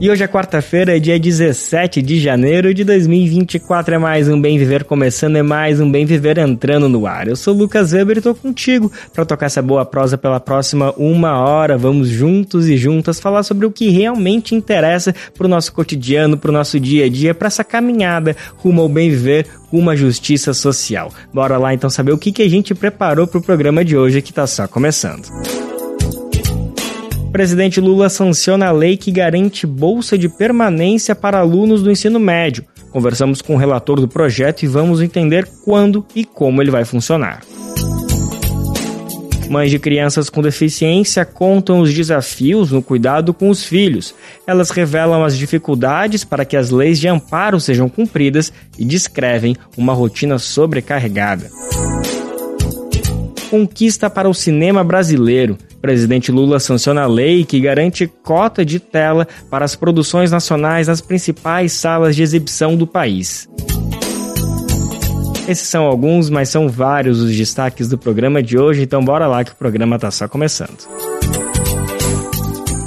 E hoje é quarta-feira, dia 17 de janeiro de 2024. É mais um Bem Viver começando, é mais um Bem Viver entrando no ar. Eu sou o Lucas Weber e tô contigo para tocar essa boa prosa pela próxima uma hora. Vamos juntos e juntas falar sobre o que realmente interessa pro nosso cotidiano, pro nosso dia a dia, para essa caminhada rumo ao bem viver, à justiça social. Bora lá então saber o que, que a gente preparou pro programa de hoje que tá só começando. O presidente Lula sanciona a lei que garante bolsa de permanência para alunos do ensino médio. Conversamos com o relator do projeto e vamos entender quando e como ele vai funcionar. Mães de crianças com deficiência contam os desafios no cuidado com os filhos. Elas revelam as dificuldades para que as leis de amparo sejam cumpridas e descrevem uma rotina sobrecarregada. Conquista para o cinema brasileiro. O presidente Lula sanciona a lei que garante cota de tela para as produções nacionais nas principais salas de exibição do país. Esses são alguns, mas são vários os destaques do programa de hoje, então bora lá que o programa está só começando.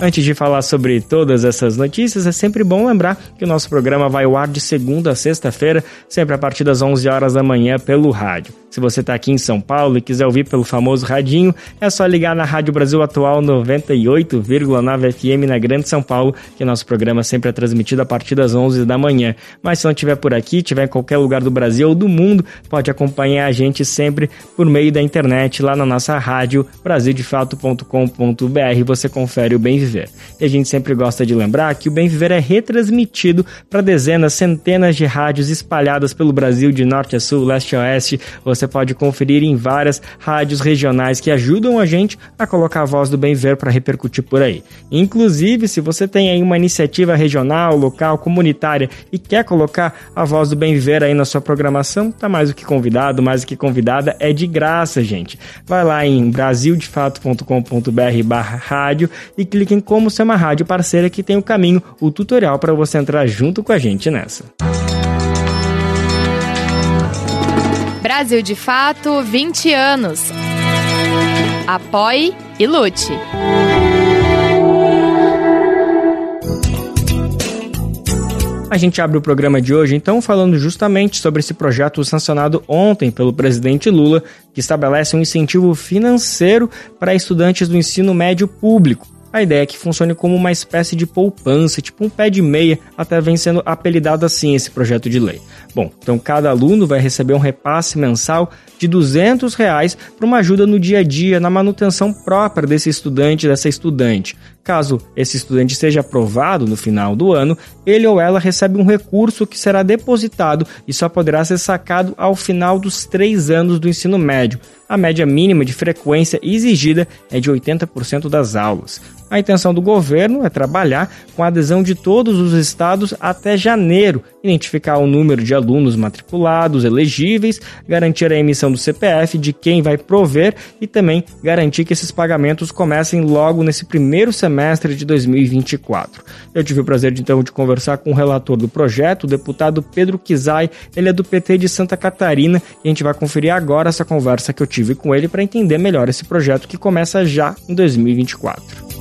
Antes de falar sobre todas essas notícias, é sempre bom lembrar que o nosso programa vai ao ar de segunda a sexta-feira, sempre a partir das 11 horas da manhã pelo rádio. Se você está aqui em São Paulo e quiser ouvir pelo famoso radinho, é só ligar na Rádio Brasil Atual 98,9 FM na Grande São Paulo, que nosso programa sempre é transmitido a partir das 11 da manhã. Mas se não estiver por aqui, estiver em qualquer lugar do Brasil ou do mundo, pode acompanhar a gente sempre por meio da internet lá na nossa rádio brasildefato.com.br. Você confere o Bem Viver. E a gente sempre gosta de lembrar que o Bem Viver é retransmitido para dezenas, centenas de rádios espalhadas pelo Brasil de norte a sul, leste a oeste. Você pode conferir em várias rádios regionais que ajudam a gente a colocar a voz do bem ver para repercutir por aí. Inclusive, se você tem aí uma iniciativa regional, local, comunitária e quer colocar a voz do bem viver aí na sua programação, tá mais do que convidado, mais do que convidada, é de graça, gente. Vai lá em brasildefato.com.br/barra rádio e clique em como ser uma rádio parceira que tem o caminho, o tutorial para você entrar junto com a gente nessa. Brasil de Fato 20 anos. Apoie e lute. A gente abre o programa de hoje então falando justamente sobre esse projeto sancionado ontem pelo presidente Lula, que estabelece um incentivo financeiro para estudantes do ensino médio público. A ideia é que funcione como uma espécie de poupança, tipo um pé de meia, até vem sendo apelidado assim esse projeto de lei. Bom, então cada aluno vai receber um repasse mensal de 200 reais para uma ajuda no dia a dia, na manutenção própria desse estudante, dessa estudante. Caso esse estudante seja aprovado no final do ano, ele ou ela recebe um recurso que será depositado e só poderá ser sacado ao final dos três anos do ensino médio. A média mínima de frequência exigida é de 80% das aulas. A intenção do governo é trabalhar com a adesão de todos os estados até janeiro, identificar o número de alunos matriculados elegíveis, garantir a emissão do CPF de quem vai prover e também garantir que esses pagamentos comecem logo nesse primeiro semestre de 2024. Eu tive o prazer então de conversar com o relator do projeto, o deputado Pedro Kizai, ele é do PT de Santa Catarina e a gente vai conferir agora essa conversa que eu tive com ele para entender melhor esse projeto que começa já em 2024.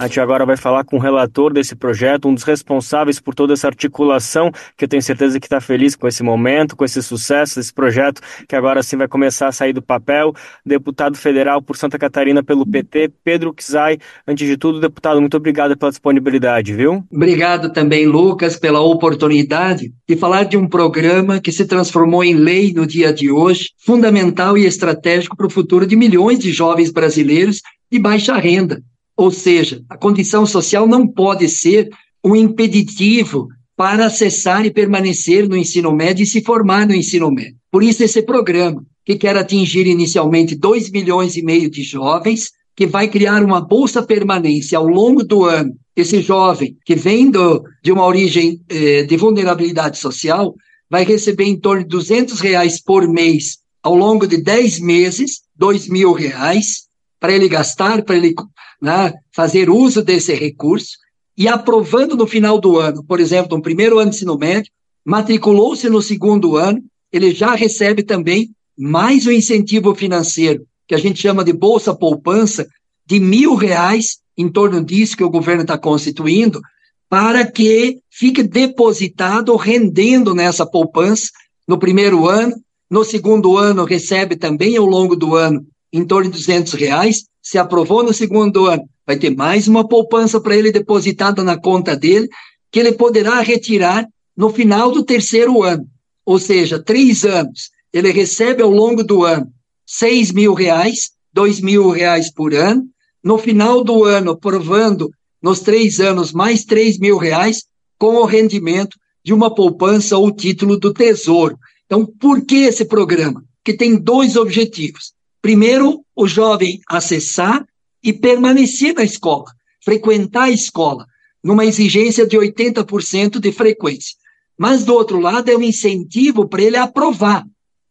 A gente agora vai falar com o relator desse projeto, um dos responsáveis por toda essa articulação, que eu tenho certeza que está feliz com esse momento, com esse sucesso, esse projeto que agora sim vai começar a sair do papel. Deputado federal por Santa Catarina pelo PT, Pedro Kizai. Antes de tudo, deputado, muito obrigado pela disponibilidade, viu? Obrigado também, Lucas, pela oportunidade de falar de um programa que se transformou em lei no dia de hoje, fundamental e estratégico para o futuro de milhões de jovens brasileiros de baixa renda ou seja, a condição social não pode ser um impeditivo para acessar e permanecer no ensino médio e se formar no ensino médio. Por isso, esse programa, que quer atingir inicialmente 2 milhões e meio de jovens, que vai criar uma bolsa permanência ao longo do ano. Esse jovem que vem do, de uma origem eh, de vulnerabilidade social vai receber em torno de 200 reais por mês ao longo de 10 meses, 2 mil reais, para ele gastar, para ele né, fazer uso desse recurso, e aprovando no final do ano, por exemplo, no primeiro ano de ensino médio, matriculou-se no segundo ano, ele já recebe também mais um incentivo financeiro, que a gente chama de Bolsa Poupança, de mil reais, em torno disso que o governo está constituindo, para que fique depositado, rendendo nessa poupança no primeiro ano, no segundo ano recebe também ao longo do ano em torno de 200 reais, se aprovou no segundo ano, vai ter mais uma poupança para ele depositada na conta dele, que ele poderá retirar no final do terceiro ano, ou seja, três anos. Ele recebe ao longo do ano 6 mil reais, 2 mil reais por ano, no final do ano, provando nos três anos mais 3 mil reais, com o rendimento de uma poupança ou título do Tesouro. Então, por que esse programa? Que tem dois objetivos. Primeiro, o jovem acessar e permanecer na escola, frequentar a escola, numa exigência de 80% de frequência. Mas, do outro lado, é um incentivo para ele aprovar,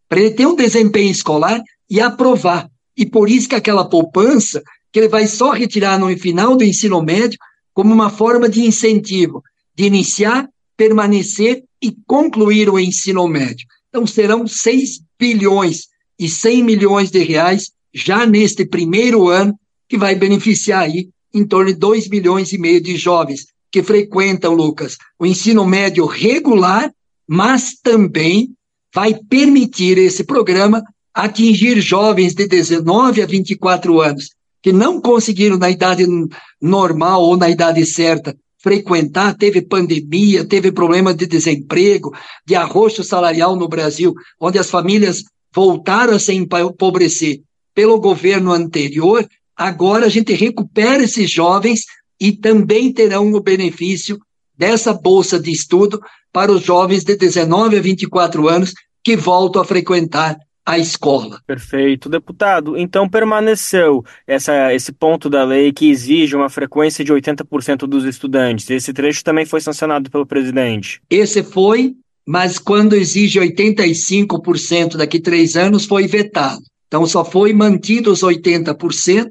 para ele ter um desempenho escolar e aprovar. E por isso que aquela poupança que ele vai só retirar no final do ensino médio como uma forma de incentivo, de iniciar, permanecer e concluir o ensino médio. Então serão 6 bilhões e 100 milhões de reais já neste primeiro ano, que vai beneficiar aí em torno de 2 milhões e meio de jovens que frequentam, Lucas, o ensino médio regular, mas também vai permitir esse programa atingir jovens de 19 a 24 anos que não conseguiram na idade normal ou na idade certa frequentar, teve pandemia, teve problema de desemprego, de arroxo salarial no Brasil, onde as famílias voltaram a se empobrecer pelo governo anterior, agora a gente recupera esses jovens e também terão o benefício dessa bolsa de estudo para os jovens de 19 a 24 anos que voltam a frequentar a escola. Perfeito. Deputado, então permaneceu essa, esse ponto da lei que exige uma frequência de 80% dos estudantes. Esse trecho também foi sancionado pelo presidente. Esse foi, mas quando exige 85% daqui três anos, foi vetado. Então só foi mantido os 80%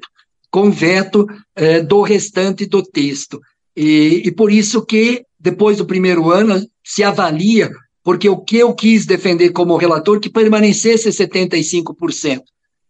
com veto eh, do restante do texto. E, e por isso que, depois do primeiro ano, se avalia porque o que eu quis defender como relator que permanecesse 75%.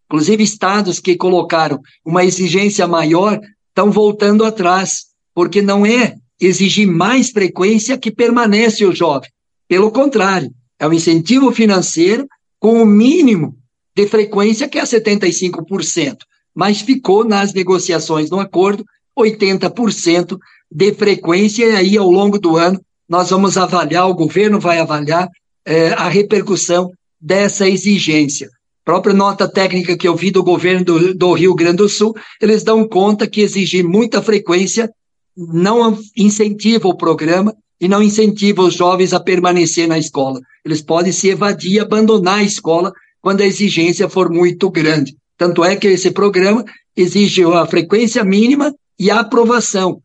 Inclusive, estados que colocaram uma exigência maior estão voltando atrás, porque não é exigir mais frequência que permanece o jovem. Pelo contrário, é um incentivo financeiro com o mínimo de frequência, que é 75%, mas ficou nas negociações no acordo 80% de frequência, e aí, ao longo do ano, nós vamos avaliar, o governo vai avaliar é, a repercussão dessa exigência. Própria nota técnica que eu vi do governo do, do Rio Grande do Sul, eles dão conta que exigir muita frequência não incentiva o programa e não incentiva os jovens a permanecer na escola. Eles podem se evadir e abandonar a escola quando a exigência for muito grande. Tanto é que esse programa exige a frequência mínima e a aprovação.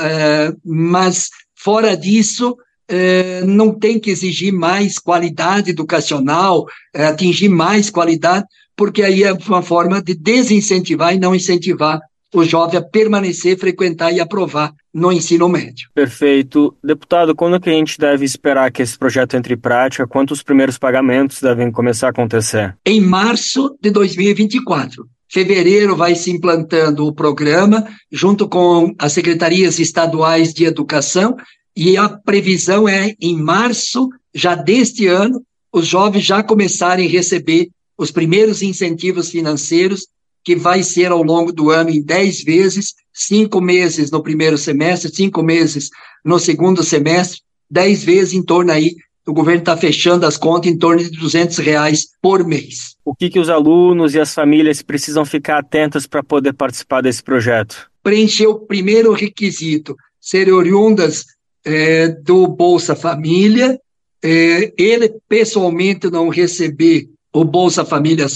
É, mas Fora disso, é, não tem que exigir mais qualidade educacional, é, atingir mais qualidade, porque aí é uma forma de desincentivar e não incentivar o jovem a permanecer, frequentar e aprovar no ensino médio. Perfeito. Deputado, quando que a gente deve esperar que esse projeto entre em prática? Quantos primeiros pagamentos devem começar a acontecer? Em março de 2024. Fevereiro vai se implantando o programa, junto com as secretarias estaduais de educação, e a previsão é em março, já deste ano, os jovens já começarem a receber os primeiros incentivos financeiros, que vai ser ao longo do ano em 10 vezes, cinco meses no primeiro semestre, cinco meses no segundo semestre, 10 vezes em torno aí o governo está fechando as contas em torno de 200 reais por mês. O que, que os alunos e as famílias precisam ficar atentos para poder participar desse projeto? Preencher o primeiro requisito, ser oriundas é, do Bolsa Família, é, ele pessoalmente não receber o Bolsa Família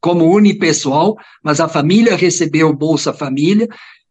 como unipessoal, mas a família recebeu Bolsa Família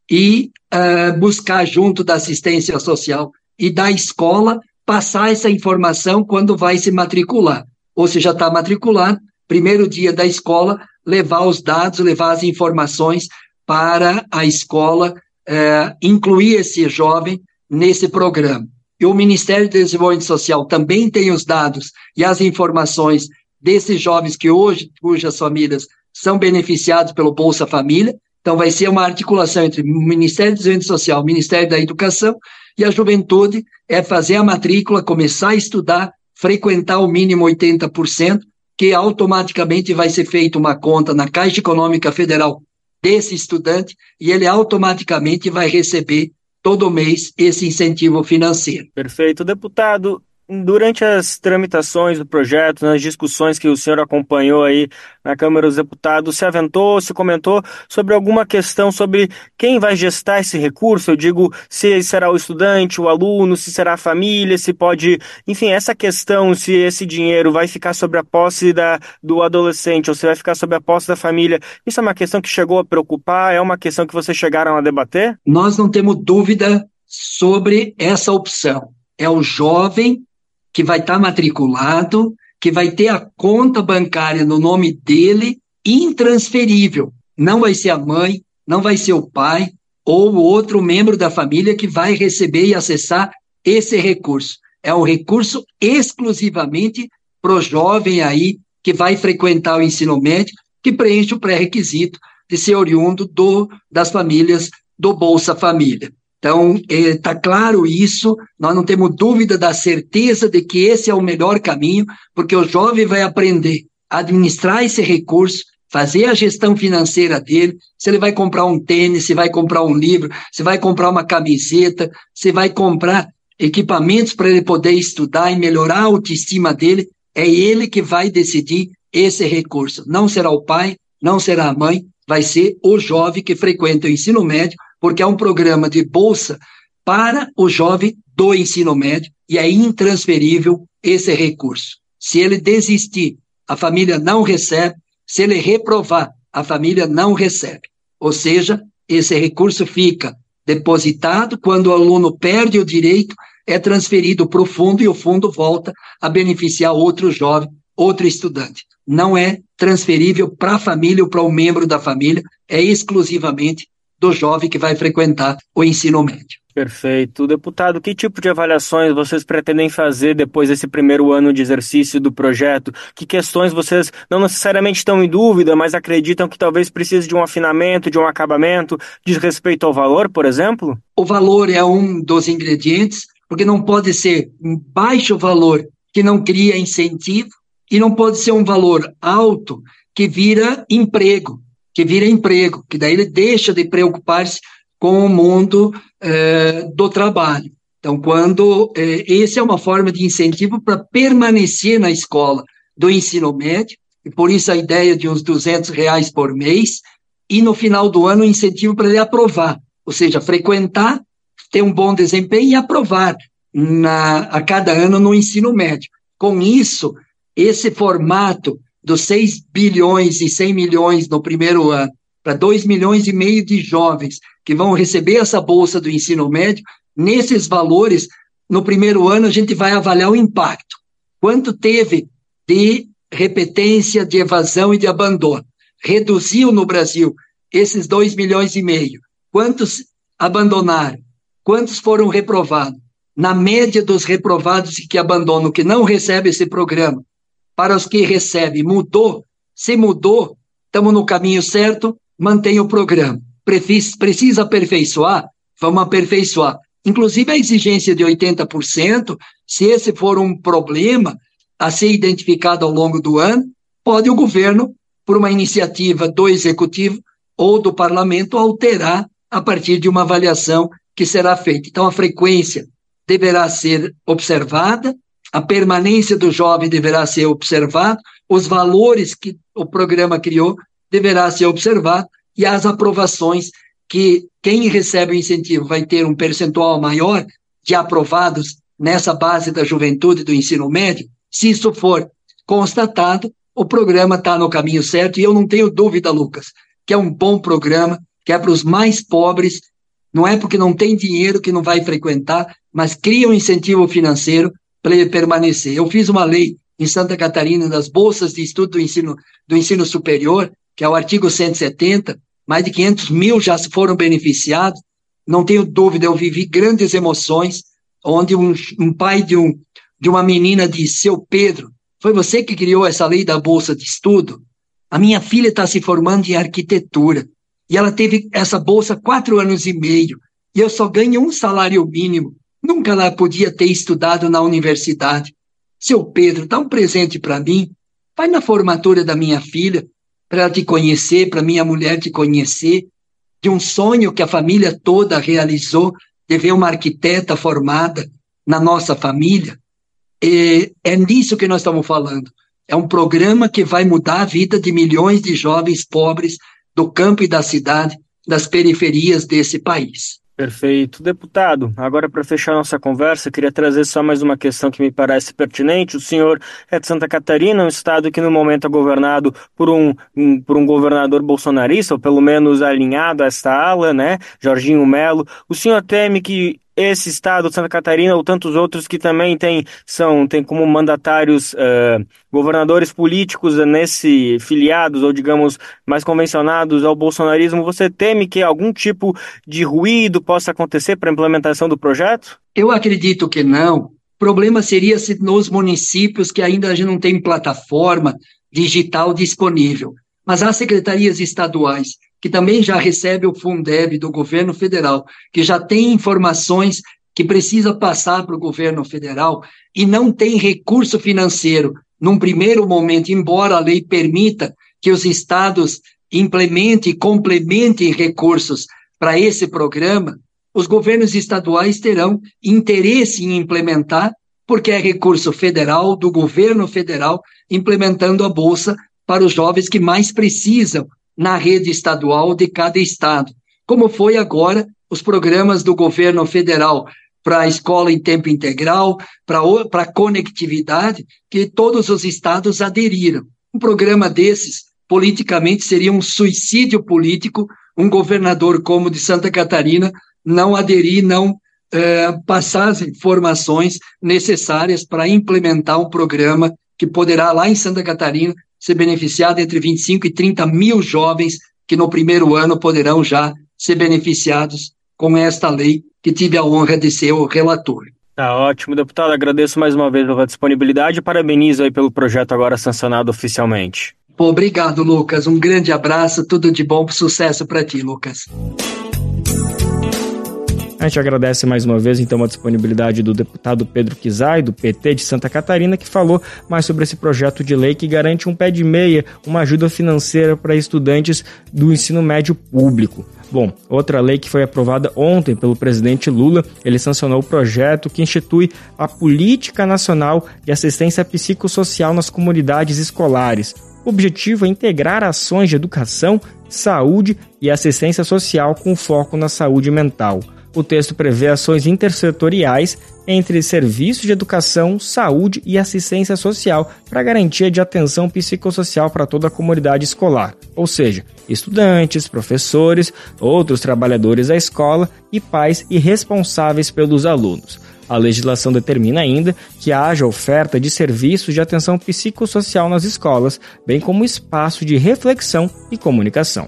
e uh, buscar junto da assistência social e da escola passar essa informação quando vai se matricular. Ou se já está matriculado, primeiro dia da escola, levar os dados, levar as informações para a escola, é, incluir esse jovem nesse programa. E o Ministério do Desenvolvimento Social também tem os dados e as informações desses jovens que hoje, cujas famílias são beneficiados pelo Bolsa Família. Então, vai ser uma articulação entre o Ministério do Desenvolvimento Social, o Ministério da Educação e a juventude, é fazer a matrícula, começar a estudar, frequentar o mínimo 80%, que automaticamente vai ser feita uma conta na Caixa Econômica Federal desse estudante e ele automaticamente vai receber todo mês esse incentivo financeiro. Perfeito. Deputado, Durante as tramitações do projeto, nas discussões que o senhor acompanhou aí na Câmara dos Deputados, se aventou, se comentou sobre alguma questão sobre quem vai gestar esse recurso? Eu digo, se será o estudante, o aluno, se será a família, se pode. Enfim, essa questão, se esse dinheiro vai ficar sobre a posse da, do adolescente ou se vai ficar sobre a posse da família, isso é uma questão que chegou a preocupar? É uma questão que vocês chegaram a debater? Nós não temos dúvida sobre essa opção. É o jovem que vai estar tá matriculado, que vai ter a conta bancária no nome dele intransferível. Não vai ser a mãe, não vai ser o pai ou outro membro da família que vai receber e acessar esse recurso. É um recurso exclusivamente para o jovem aí que vai frequentar o ensino médio, que preenche o pré-requisito de ser oriundo do, das famílias do Bolsa Família. Então, está é, claro isso, nós não temos dúvida da certeza de que esse é o melhor caminho, porque o jovem vai aprender a administrar esse recurso, fazer a gestão financeira dele, se ele vai comprar um tênis, se vai comprar um livro, se vai comprar uma camiseta, se vai comprar equipamentos para ele poder estudar e melhorar a autoestima dele, é ele que vai decidir esse recurso. Não será o pai, não será a mãe, vai ser o jovem que frequenta o ensino médio porque é um programa de bolsa para o jovem do ensino médio e é intransferível esse recurso. Se ele desistir, a família não recebe, se ele reprovar, a família não recebe. Ou seja, esse recurso fica depositado, quando o aluno perde o direito, é transferido para o fundo e o fundo volta a beneficiar outro jovem, outro estudante. Não é transferível para a família ou para o um membro da família, é exclusivamente do jovem que vai frequentar o ensino médio. Perfeito. Deputado, que tipo de avaliações vocês pretendem fazer depois desse primeiro ano de exercício do projeto? Que questões vocês não necessariamente estão em dúvida, mas acreditam que talvez precise de um afinamento, de um acabamento, diz respeito ao valor, por exemplo? O valor é um dos ingredientes, porque não pode ser um baixo valor que não cria incentivo e não pode ser um valor alto que vira emprego que vira emprego, que daí ele deixa de preocupar-se com o mundo eh, do trabalho. Então, quando eh, esse é uma forma de incentivo para permanecer na escola do ensino médio, e por isso a ideia de uns 200 reais por mês, e no final do ano incentivo para ele aprovar, ou seja, frequentar, ter um bom desempenho e aprovar na, a cada ano no ensino médio. Com isso, esse formato dos 6 bilhões e 100 milhões no primeiro ano para 2 milhões e meio de jovens que vão receber essa bolsa do ensino médio, nesses valores, no primeiro ano a gente vai avaliar o impacto. Quanto teve de repetência, de evasão e de abandono? Reduziu no Brasil esses 2 milhões e meio. Quantos abandonaram? Quantos foram reprovados? Na média dos reprovados que abandonam, que não recebem esse programa, para os que recebem. Mudou? Se mudou, estamos no caminho certo, mantém o programa. Precisa aperfeiçoar? Vamos aperfeiçoar. Inclusive a exigência de 80%, se esse for um problema a ser identificado ao longo do ano, pode o governo, por uma iniciativa do executivo ou do parlamento, alterar a partir de uma avaliação que será feita. Então, a frequência deverá ser observada, a permanência do jovem deverá ser observada, os valores que o programa criou deverá ser observado e as aprovações que quem recebe o incentivo vai ter um percentual maior de aprovados nessa base da juventude do ensino médio, se isso for constatado, o programa está no caminho certo e eu não tenho dúvida, Lucas, que é um bom programa, que é para os mais pobres, não é porque não tem dinheiro que não vai frequentar, mas cria um incentivo financeiro para ele permanecer. Eu fiz uma lei em Santa Catarina das bolsas de estudo do ensino, do ensino superior, que é o artigo 170, mais de 500 mil já foram beneficiados, não tenho dúvida, eu vivi grandes emoções, onde um, um pai de, um, de uma menina disse, seu Pedro, foi você que criou essa lei da bolsa de estudo? A minha filha está se formando em arquitetura, e ela teve essa bolsa quatro anos e meio, e eu só ganho um salário mínimo. Nunca ela podia ter estudado na universidade. Seu Pedro, dá um presente para mim. Vai na formatura da minha filha, para ela te conhecer, para minha mulher te conhecer, de um sonho que a família toda realizou, de ver uma arquiteta formada na nossa família. E é nisso que nós estamos falando. É um programa que vai mudar a vida de milhões de jovens pobres do campo e da cidade, das periferias desse país. Perfeito. Deputado, agora para fechar nossa conversa, queria trazer só mais uma questão que me parece pertinente. O senhor é de Santa Catarina, um estado que no momento é governado por um, um, por um governador bolsonarista, ou pelo menos alinhado a esta ala, né? Jorginho Melo. O senhor teme que esse estado, Santa Catarina, ou tantos outros que também têm, são, têm como mandatários uh, governadores políticos nesse filiados, ou digamos, mais convencionados ao bolsonarismo, você teme que algum tipo de ruído possa acontecer para a implementação do projeto? Eu acredito que não. O problema seria se nos municípios que ainda a gente não tem plataforma digital disponível. Mas as secretarias estaduais que também já recebe o Fundeb do governo federal, que já tem informações que precisa passar para o governo federal e não tem recurso financeiro. Num primeiro momento, embora a lei permita que os estados implementem e complementem recursos para esse programa, os governos estaduais terão interesse em implementar, porque é recurso federal, do governo federal, implementando a Bolsa para os jovens que mais precisam na rede estadual de cada estado, como foi agora os programas do governo federal para a escola em tempo integral, para a conectividade, que todos os estados aderiram. Um programa desses, politicamente, seria um suicídio político, um governador como de Santa Catarina não aderir, não eh, passar as informações necessárias para implementar um programa que poderá, lá em Santa Catarina, ser beneficiado entre 25 e 30 mil jovens que no primeiro ano poderão já ser beneficiados com esta lei que tive a honra de ser o relator. Tá ótimo, deputado. Agradeço mais uma vez pela disponibilidade e parabenizo aí pelo projeto agora sancionado oficialmente. Obrigado, Lucas. Um grande abraço, tudo de bom, sucesso para ti, Lucas. A gente agradece mais uma vez então a disponibilidade do deputado Pedro Kizai, do PT de Santa Catarina, que falou mais sobre esse projeto de lei que garante um pé de meia, uma ajuda financeira para estudantes do ensino médio público. Bom, outra lei que foi aprovada ontem pelo presidente Lula, ele sancionou o projeto que institui a Política Nacional de Assistência Psicossocial nas Comunidades Escolares. O objetivo é integrar ações de educação, saúde e assistência social com foco na saúde mental. O texto prevê ações intersetoriais entre serviços de educação, saúde e assistência social para garantia de atenção psicossocial para toda a comunidade escolar, ou seja, estudantes, professores, outros trabalhadores da escola e pais e responsáveis pelos alunos. A legislação determina ainda que haja oferta de serviços de atenção psicossocial nas escolas, bem como espaço de reflexão e comunicação.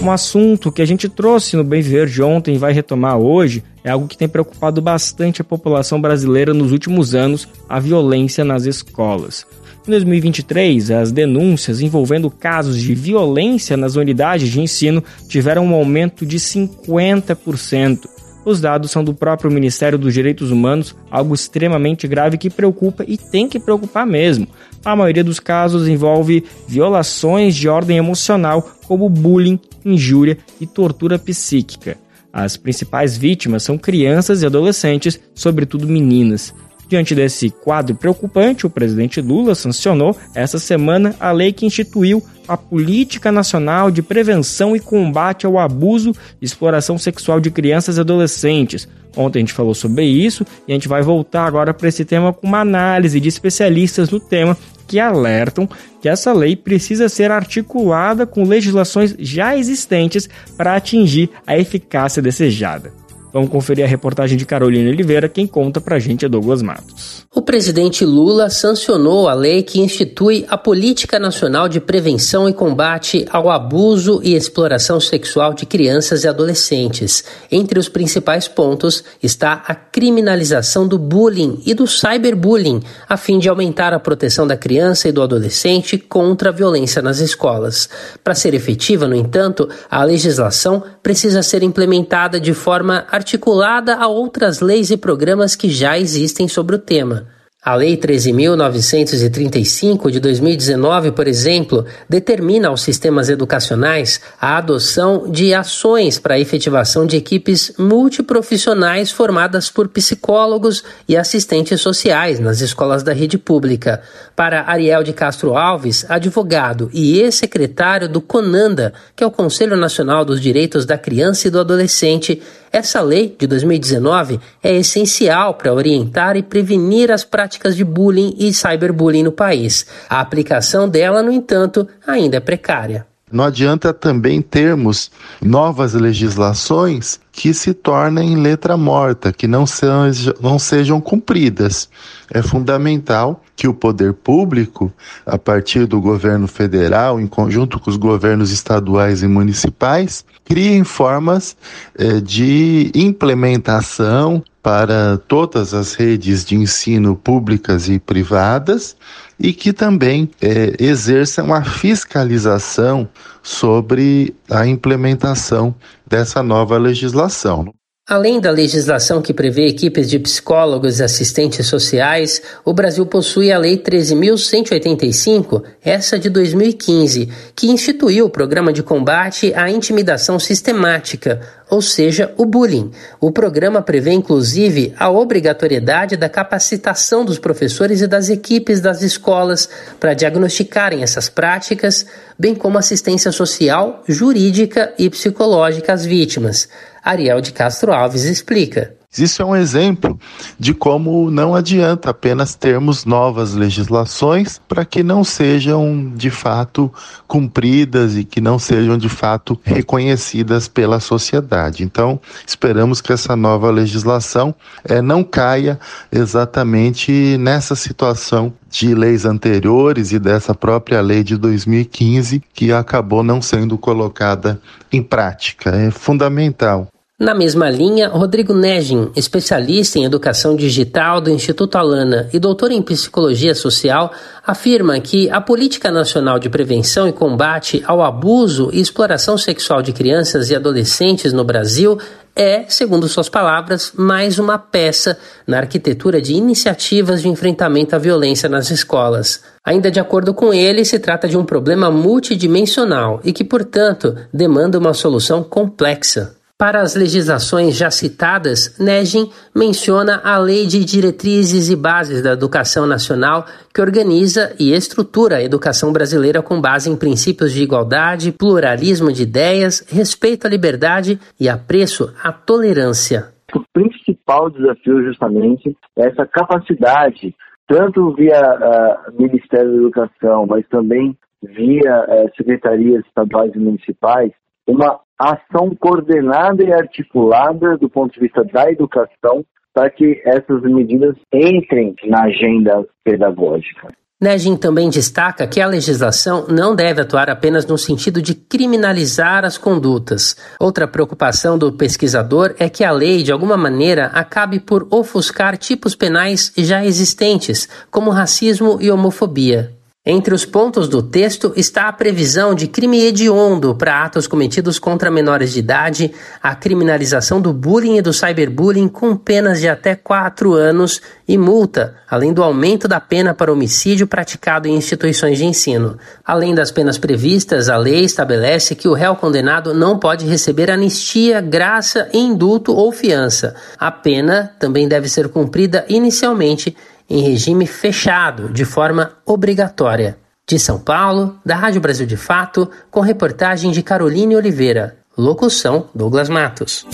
Um assunto que a gente trouxe no Bem Viver de ontem e vai retomar hoje é algo que tem preocupado bastante a população brasileira nos últimos anos, a violência nas escolas. Em 2023, as denúncias envolvendo casos de violência nas unidades de ensino tiveram um aumento de 50%. Os dados são do próprio Ministério dos Direitos Humanos, algo extremamente grave que preocupa e tem que preocupar mesmo. A maioria dos casos envolve violações de ordem emocional, como bullying, injúria e tortura psíquica. As principais vítimas são crianças e adolescentes, sobretudo meninas. Diante desse quadro preocupante, o presidente Lula sancionou essa semana a lei que instituiu a Política Nacional de Prevenção e Combate ao Abuso e Exploração Sexual de Crianças e Adolescentes. Ontem a gente falou sobre isso e a gente vai voltar agora para esse tema com uma análise de especialistas no tema que alertam que essa lei precisa ser articulada com legislações já existentes para atingir a eficácia desejada. Vamos conferir a reportagem de Carolina Oliveira, quem conta pra gente é Douglas Matos. O presidente Lula sancionou a lei que institui a Política Nacional de Prevenção e Combate ao Abuso e Exploração Sexual de Crianças e Adolescentes. Entre os principais pontos está a criminalização do bullying e do cyberbullying, a fim de aumentar a proteção da criança e do adolescente contra a violência nas escolas. Para ser efetiva, no entanto, a legislação precisa ser implementada de forma articulada a outras leis e programas que já existem sobre o tema. A Lei 13.935 de 2019, por exemplo, determina aos sistemas educacionais a adoção de ações para a efetivação de equipes multiprofissionais formadas por psicólogos e assistentes sociais nas escolas da rede pública. Para Ariel de Castro Alves, advogado e ex-secretário do CONANDA, que é o Conselho Nacional dos Direitos da Criança e do Adolescente, essa lei de 2019 é essencial para orientar e prevenir as práticas de bullying e cyberbullying no país. A aplicação dela, no entanto, ainda é precária. Não adianta também termos novas legislações que se tornem letra morta, que não, sejam, não sejam cumpridas. É fundamental que o poder público, a partir do governo federal, em conjunto com os governos estaduais e municipais, criem formas eh, de implementação para todas as redes de ensino públicas e privadas e que também é, exerçam a fiscalização sobre a implementação dessa nova legislação. Além da legislação que prevê equipes de psicólogos e assistentes sociais, o Brasil possui a Lei 13.185, essa de 2015, que instituiu o Programa de Combate à Intimidação Sistemática, ou seja, o bullying. O programa prevê, inclusive, a obrigatoriedade da capacitação dos professores e das equipes das escolas para diagnosticarem essas práticas, bem como assistência social, jurídica e psicológica às vítimas. Ariel de Castro Alves explica. Isso é um exemplo de como não adianta apenas termos novas legislações para que não sejam de fato cumpridas e que não sejam de fato reconhecidas pela sociedade. Então, esperamos que essa nova legislação é, não caia exatamente nessa situação de leis anteriores e dessa própria lei de 2015 que acabou não sendo colocada em prática. É fundamental na mesma linha, Rodrigo Negin, especialista em educação digital do Instituto Alana e doutor em psicologia social, afirma que a Política Nacional de Prevenção e Combate ao Abuso e Exploração Sexual de Crianças e Adolescentes no Brasil é, segundo suas palavras, mais uma peça na arquitetura de iniciativas de enfrentamento à violência nas escolas. Ainda de acordo com ele, se trata de um problema multidimensional e que, portanto, demanda uma solução complexa. Para as legislações já citadas, Negin menciona a Lei de Diretrizes e Bases da Educação Nacional, que organiza e estrutura a educação brasileira com base em princípios de igualdade, pluralismo de ideias, respeito à liberdade e apreço à tolerância. O principal desafio, justamente, é essa capacidade, tanto via uh, Ministério da Educação, mas também via uh, secretarias estaduais e municipais, uma ação coordenada e articulada do ponto de vista da educação para que essas medidas entrem na agenda pedagógica. Negin também destaca que a legislação não deve atuar apenas no sentido de criminalizar as condutas. Outra preocupação do pesquisador é que a lei, de alguma maneira, acabe por ofuscar tipos penais já existentes, como racismo e homofobia. Entre os pontos do texto está a previsão de crime hediondo para atos cometidos contra menores de idade, a criminalização do bullying e do cyberbullying com penas de até quatro anos e multa, além do aumento da pena para homicídio praticado em instituições de ensino. Além das penas previstas, a lei estabelece que o réu condenado não pode receber anistia, graça, indulto ou fiança. A pena também deve ser cumprida inicialmente em regime fechado, de forma obrigatória. De São Paulo, da Rádio Brasil de Fato, com reportagem de Caroline Oliveira. Locução: Douglas Matos.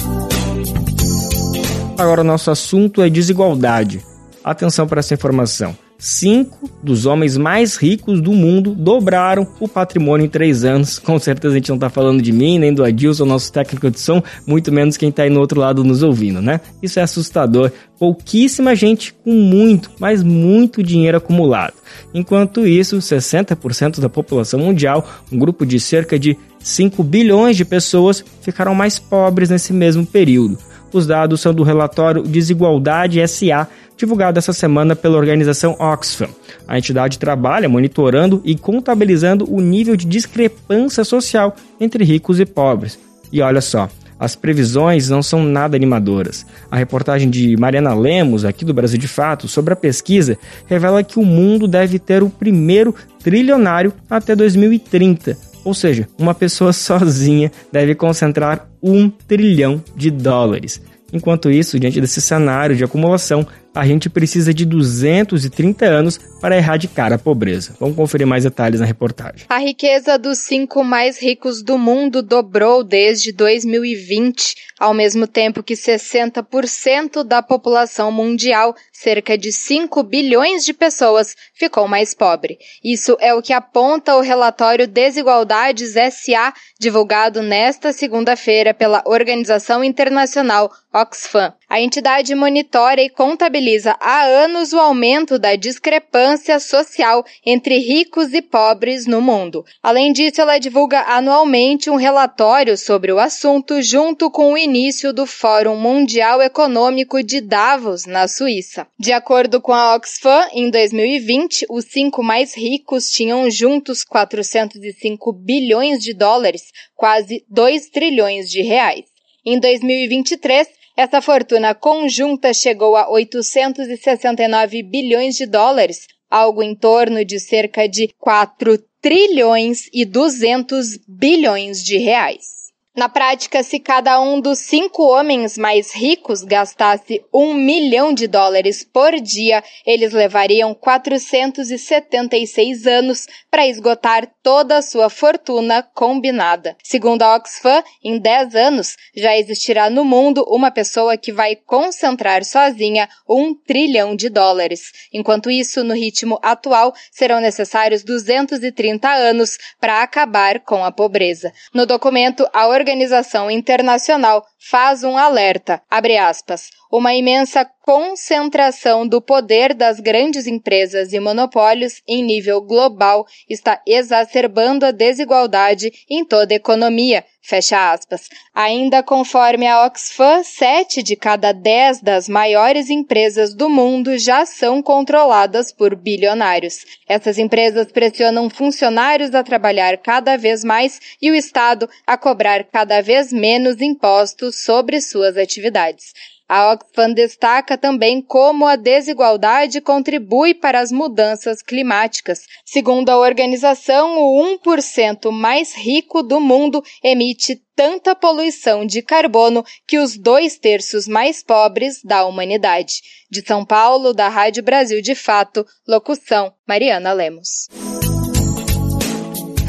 Agora, o nosso assunto é desigualdade. Atenção para essa informação. Cinco dos homens mais ricos do mundo dobraram o patrimônio em três anos. Com certeza a gente não está falando de mim, nem do Adilson, nosso técnico de som, muito menos quem está aí no outro lado nos ouvindo, né? Isso é assustador. Pouquíssima gente com muito, mas muito dinheiro acumulado. Enquanto isso, 60% da população mundial, um grupo de cerca de 5 bilhões de pessoas, ficaram mais pobres nesse mesmo período. Os dados são do relatório Desigualdade SA, divulgado essa semana pela organização Oxfam. A entidade trabalha monitorando e contabilizando o nível de discrepância social entre ricos e pobres. E olha só, as previsões não são nada animadoras. A reportagem de Mariana Lemos, aqui do Brasil de Fato, sobre a pesquisa, revela que o mundo deve ter o primeiro trilionário até 2030. Ou seja, uma pessoa sozinha deve concentrar um trilhão de dólares. Enquanto isso, diante desse cenário de acumulação, a gente precisa de 230 anos para erradicar a pobreza. Vamos conferir mais detalhes na reportagem. A riqueza dos cinco mais ricos do mundo dobrou desde 2020, ao mesmo tempo que 60% da população mundial, cerca de 5 bilhões de pessoas, ficou mais pobre. Isso é o que aponta o relatório Desigualdades SA, divulgado nesta segunda-feira pela Organização Internacional Oxfam. A entidade monitora e contabiliza há anos o aumento da discrepância social entre ricos e pobres no mundo. Além disso, ela divulga anualmente um relatório sobre o assunto junto com o início do Fórum Mundial Econômico de Davos, na Suíça. De acordo com a Oxfam, em 2020, os cinco mais ricos tinham juntos 405 bilhões de dólares, quase 2 trilhões de reais. Em 2023, essa fortuna conjunta chegou a 869 bilhões de dólares, algo em torno de cerca de 4 trilhões e 200 bilhões de reais. Na prática, se cada um dos cinco homens mais ricos gastasse um milhão de dólares por dia, eles levariam 476 anos para esgotar toda a sua fortuna combinada. Segundo a Oxfam, em 10 anos já existirá no mundo uma pessoa que vai concentrar sozinha um trilhão de dólares. Enquanto isso, no ritmo atual, serão necessários 230 anos para acabar com a pobreza. No documento, a organização internacional faz um alerta, abre aspas, uma imensa concentração do poder das grandes empresas e monopólios em nível global está exacerbando a desigualdade em toda a economia, fecha aspas. Ainda conforme a Oxfam, sete de cada dez das maiores empresas do mundo já são controladas por bilionários. Essas empresas pressionam funcionários a trabalhar cada vez mais e o Estado a cobrar cada vez menos impostos sobre suas atividades. A Oxfam destaca também como a desigualdade contribui para as mudanças climáticas. Segundo a organização, o 1% mais rico do mundo emite tanta poluição de carbono que os dois terços mais pobres da humanidade. De São Paulo, da Rádio Brasil de Fato, locução Mariana Lemos.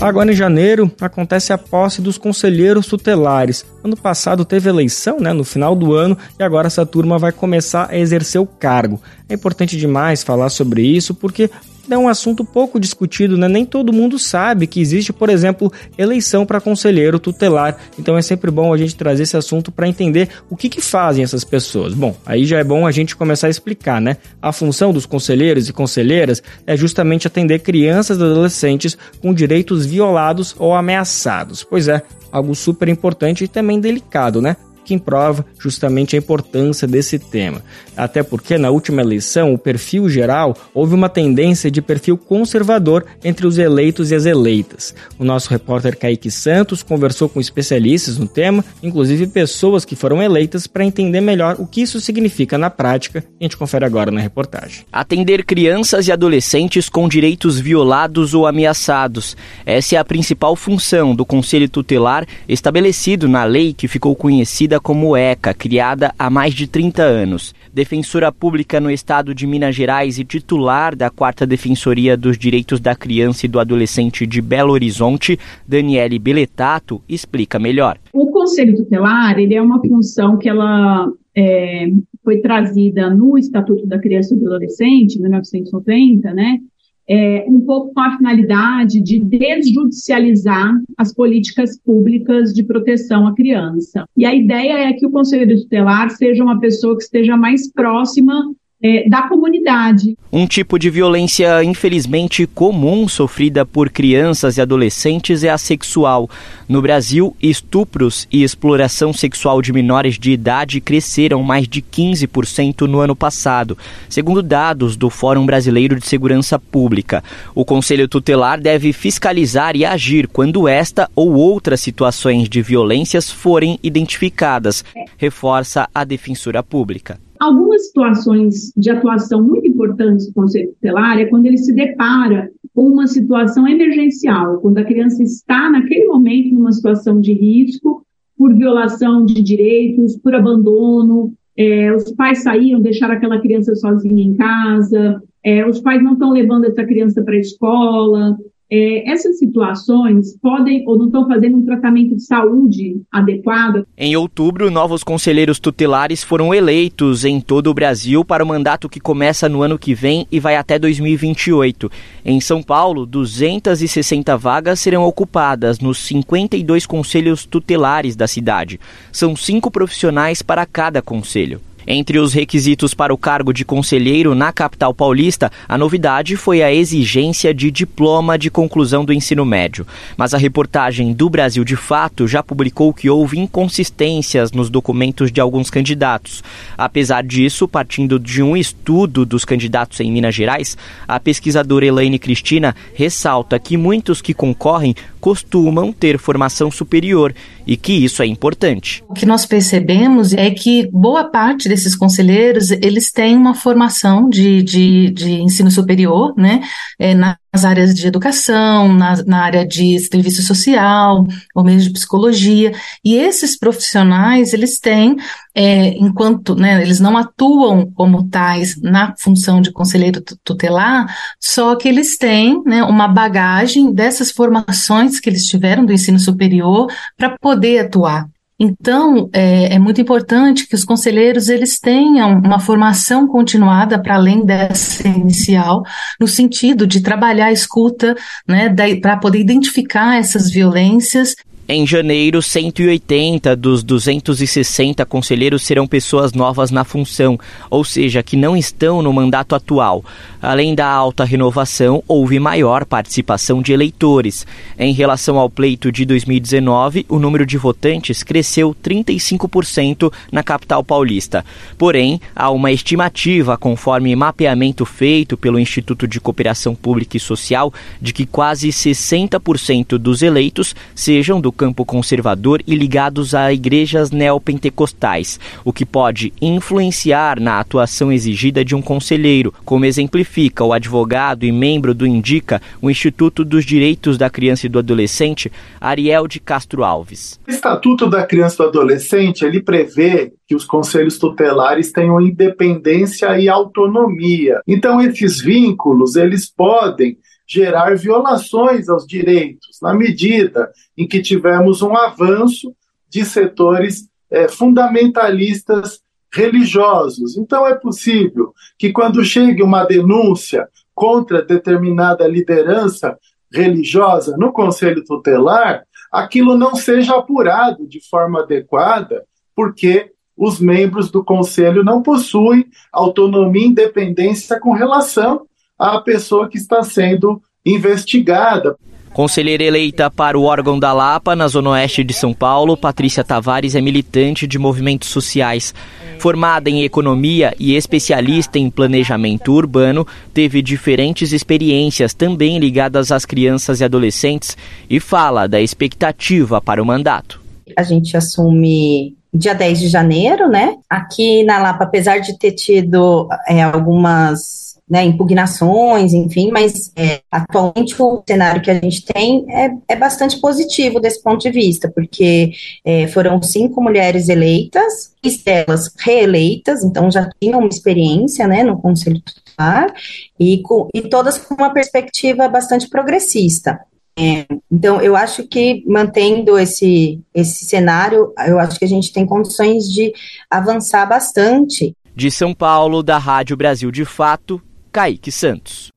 Agora em janeiro acontece a posse dos conselheiros tutelares. Ano passado teve eleição, né, no final do ano, e agora essa turma vai começar a exercer o cargo. É importante demais falar sobre isso porque é um assunto pouco discutido, né? Nem todo mundo sabe que existe, por exemplo, eleição para conselheiro tutelar. Então é sempre bom a gente trazer esse assunto para entender o que, que fazem essas pessoas. Bom, aí já é bom a gente começar a explicar, né? A função dos conselheiros e conselheiras é justamente atender crianças e adolescentes com direitos violados ou ameaçados. Pois é, algo super importante e também delicado, né? Que prova justamente a importância desse tema. Até porque na última eleição, o perfil geral, houve uma tendência de perfil conservador entre os eleitos e as eleitas. O nosso repórter Kaique Santos conversou com especialistas no tema, inclusive pessoas que foram eleitas, para entender melhor o que isso significa na prática. A gente confere agora na reportagem. Atender crianças e adolescentes com direitos violados ou ameaçados. Essa é a principal função do Conselho Tutelar estabelecido na lei que ficou conhecida conhecida como ECA, criada há mais de 30 anos. Defensora pública no estado de Minas Gerais e titular da 4 Defensoria dos Direitos da Criança e do Adolescente de Belo Horizonte, Daniele Beletato, explica melhor. O Conselho Tutelar ele é uma função que ela é, foi trazida no Estatuto da Criança e do Adolescente, 1990, né, é, um pouco com a finalidade de desjudicializar as políticas públicas de proteção à criança. E a ideia é que o conselheiro tutelar seja uma pessoa que esteja mais próxima é, da comunidade. Um tipo de violência, infelizmente, comum sofrida por crianças e adolescentes é a sexual. No Brasil, estupros e exploração sexual de menores de idade cresceram mais de 15% no ano passado, segundo dados do Fórum Brasileiro de Segurança Pública. O Conselho Tutelar deve fiscalizar e agir quando esta ou outras situações de violências forem identificadas, reforça a Defensora Pública. Algumas situações de atuação muito importantes do Conselho Tutelar é quando ele se depara com uma situação emergencial, quando a criança está, naquele momento, numa situação de risco por violação de direitos, por abandono, é, os pais saíram, deixaram aquela criança sozinha em casa, é, os pais não estão levando essa criança para a escola, é, essas situações podem ou não estão fazendo um tratamento de saúde adequado. Em outubro, novos conselheiros tutelares foram eleitos em todo o Brasil para o mandato que começa no ano que vem e vai até 2028. Em São Paulo, 260 vagas serão ocupadas nos 52 conselhos tutelares da cidade. São cinco profissionais para cada conselho. Entre os requisitos para o cargo de conselheiro na capital paulista, a novidade foi a exigência de diploma de conclusão do ensino médio. Mas a reportagem do Brasil de Fato já publicou que houve inconsistências nos documentos de alguns candidatos. Apesar disso, partindo de um estudo dos candidatos em Minas Gerais, a pesquisadora Elaine Cristina ressalta que muitos que concorrem costumam ter formação superior e que isso é importante. O que nós percebemos é que boa parte desses conselheiros, eles têm uma formação de, de, de ensino superior, né, é, nas áreas de educação, na, na área de serviço social, ou mesmo de psicologia, e esses profissionais, eles têm, é, enquanto, né, eles não atuam como tais na função de conselheiro tutelar, só que eles têm, né, uma bagagem dessas formações que eles tiveram do ensino superior para poder atuar. Então, é, é, muito importante que os conselheiros eles tenham uma formação continuada para além dessa inicial, no sentido de trabalhar a escuta, né, para poder identificar essas violências em janeiro, 180 dos 260 conselheiros serão pessoas novas na função, ou seja, que não estão no mandato atual. Além da alta renovação, houve maior participação de eleitores. Em relação ao pleito de 2019, o número de votantes cresceu 35% na capital paulista. Porém, há uma estimativa, conforme mapeamento feito pelo Instituto de Cooperação Pública e Social, de que quase 60% dos eleitos sejam do campo conservador e ligados a igrejas neopentecostais, o que pode influenciar na atuação exigida de um conselheiro, como exemplifica o advogado e membro do Indica, o Instituto dos Direitos da Criança e do Adolescente, Ariel de Castro Alves. O Estatuto da Criança e do Adolescente, ele prevê que os conselhos tutelares tenham independência e autonomia. Então esses vínculos, eles podem gerar violações aos direitos, na medida em que tivemos um avanço de setores é, fundamentalistas religiosos. Então, é possível que, quando chegue uma denúncia contra determinada liderança religiosa no Conselho Tutelar, aquilo não seja apurado de forma adequada, porque os membros do Conselho não possuem autonomia e independência com relação à pessoa que está sendo investigada. Conselheira eleita para o órgão da Lapa, na Zona Oeste de São Paulo, Patrícia Tavares é militante de movimentos sociais. Formada em economia e especialista em planejamento urbano, teve diferentes experiências também ligadas às crianças e adolescentes e fala da expectativa para o mandato. A gente assume dia 10 de janeiro, né? Aqui na Lapa, apesar de ter tido é, algumas né, impugnações, enfim, mas é, atualmente o cenário que a gente tem é, é bastante positivo desse ponto de vista, porque é, foram cinco mulheres eleitas, três delas reeleitas, então já tinham uma experiência né, no Conselho Tutelar, e, com, e todas com uma perspectiva bastante progressista. É, então, eu acho que mantendo esse, esse cenário, eu acho que a gente tem condições de avançar bastante De São Paulo, da Rádio Brasil de Fato, Kaique Santos.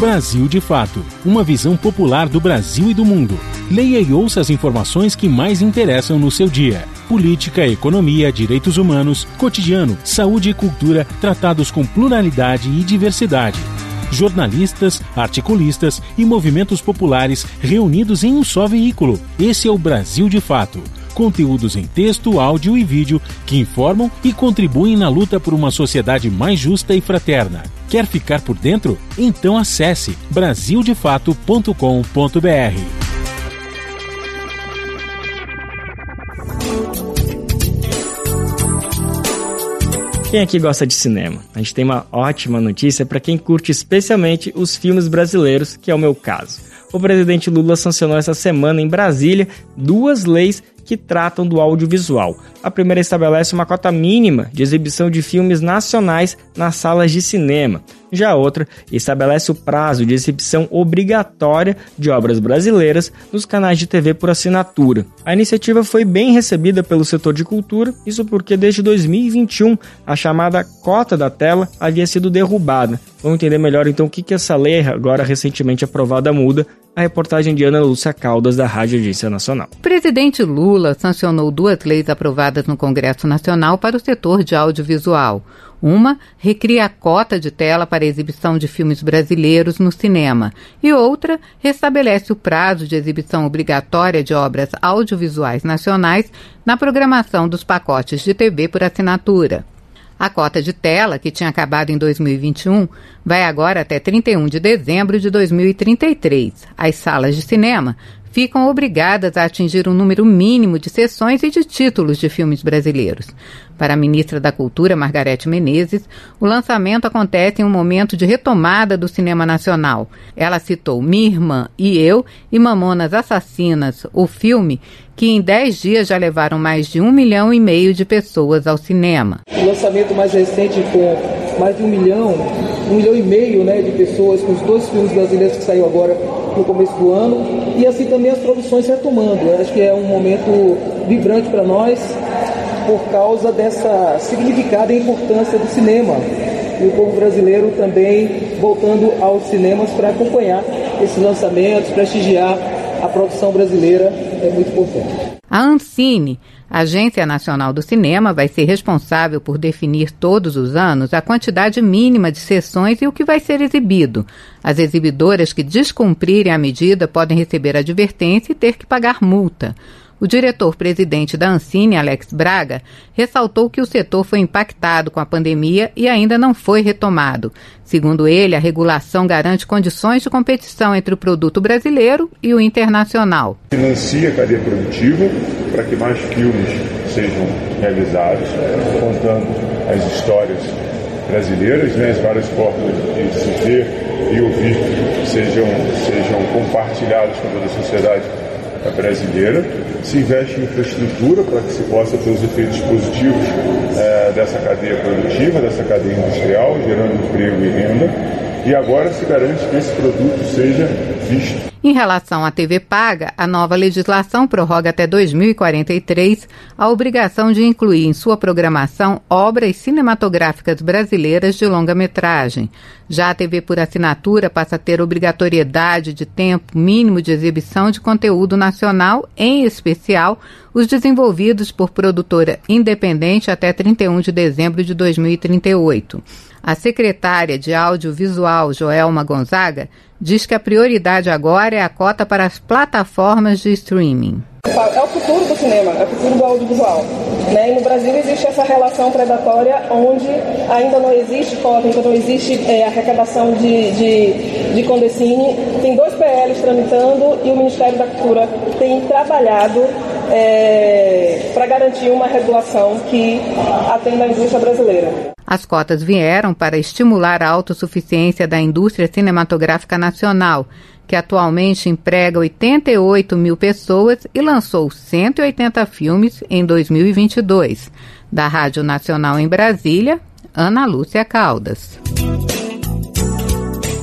Brasil de Fato uma visão popular do Brasil e do mundo. Leia e ouça as informações que mais interessam no seu dia. Política, economia, direitos humanos, cotidiano, saúde e cultura tratados com pluralidade e diversidade. Jornalistas, articulistas e movimentos populares reunidos em um só veículo. Esse é o Brasil de Fato conteúdos em texto, áudio e vídeo que informam e contribuem na luta por uma sociedade mais justa e fraterna. Quer ficar por dentro? Então acesse brasildefato.com.br. Quem aqui gosta de cinema? A gente tem uma ótima notícia para quem curte especialmente os filmes brasileiros, que é o meu caso. O presidente Lula sancionou essa semana em Brasília duas leis que tratam do audiovisual. A primeira estabelece uma cota mínima de exibição de filmes nacionais nas salas de cinema. Já outra estabelece o prazo de exibição obrigatória de obras brasileiras nos canais de TV por assinatura. A iniciativa foi bem recebida pelo setor de cultura, isso porque desde 2021 a chamada cota da tela havia sido derrubada. Vamos entender melhor então o que, que essa lei, agora recentemente aprovada, muda a reportagem de Ana Lúcia Caldas, da Rádio Agência Nacional. O presidente Lula sancionou duas leis aprovadas no Congresso Nacional para o setor de audiovisual. Uma recria a cota de tela para exibição de filmes brasileiros no cinema, e outra restabelece o prazo de exibição obrigatória de obras audiovisuais nacionais na programação dos pacotes de TV por assinatura. A cota de tela, que tinha acabado em 2021, vai agora até 31 de dezembro de 2033. As salas de cinema ficam obrigadas a atingir um número mínimo de sessões e de títulos de filmes brasileiros. Para a ministra da Cultura, Margarete Menezes, o lançamento acontece em um momento de retomada do cinema nacional. Ela citou Minha Irmã e Eu e Mamonas Assassinas, o filme que em 10 dias já levaram mais de um milhão e meio de pessoas ao cinema. O lançamento mais recente com mais de um milhão, um milhão e meio né, de pessoas, com os dois filmes brasileiros que saiu agora no começo do ano, e assim também as produções retomando. Eu acho que é um momento vibrante para nós por causa dessa significada importância do cinema. E o povo brasileiro também voltando aos cinemas para acompanhar esses lançamentos, prestigiar a produção brasileira é muito importante. A Ancine, Agência Nacional do Cinema, vai ser responsável por definir todos os anos a quantidade mínima de sessões e o que vai ser exibido. As exibidoras que descumprirem a medida podem receber advertência e ter que pagar multa. O diretor-presidente da Ancine, Alex Braga, ressaltou que o setor foi impactado com a pandemia e ainda não foi retomado. Segundo ele, a regulação garante condições de competição entre o produto brasileiro e o internacional. Financia a cadeia produtiva para que mais filmes sejam realizados, contando as histórias brasileiras, né, as várias formas de se ver e ouvir sejam, sejam compartilhadas com toda a sociedade brasileira, se investe em infraestrutura para que se possa ter os efeitos positivos é, dessa cadeia produtiva, dessa cadeia industrial, gerando emprego e renda, e agora se garante que esse produto seja visto em relação à TV paga, a nova legislação prorroga até 2043 a obrigação de incluir em sua programação obras cinematográficas brasileiras de longa-metragem. Já a TV por assinatura passa a ter obrigatoriedade de tempo mínimo de exibição de conteúdo nacional, em especial os desenvolvidos por produtora independente até 31 de dezembro de 2038. A secretária de Audiovisual, Joelma Gonzaga, diz que a prioridade agora é a cota para as plataformas de streaming. É o futuro do cinema, é o futuro do audiovisual. Né? E no Brasil existe essa relação predatória onde ainda não existe cota, ainda não existe é, arrecadação de, de, de Condecine. Tem dois PLs tramitando e o Ministério da Cultura tem trabalhado é, para garantir uma regulação que atenda à indústria brasileira. As cotas vieram para estimular a autossuficiência da indústria cinematográfica nacional, que atualmente emprega 88 mil pessoas e lançou 180 filmes em 2022. Da Rádio Nacional em Brasília, Ana Lúcia Caldas.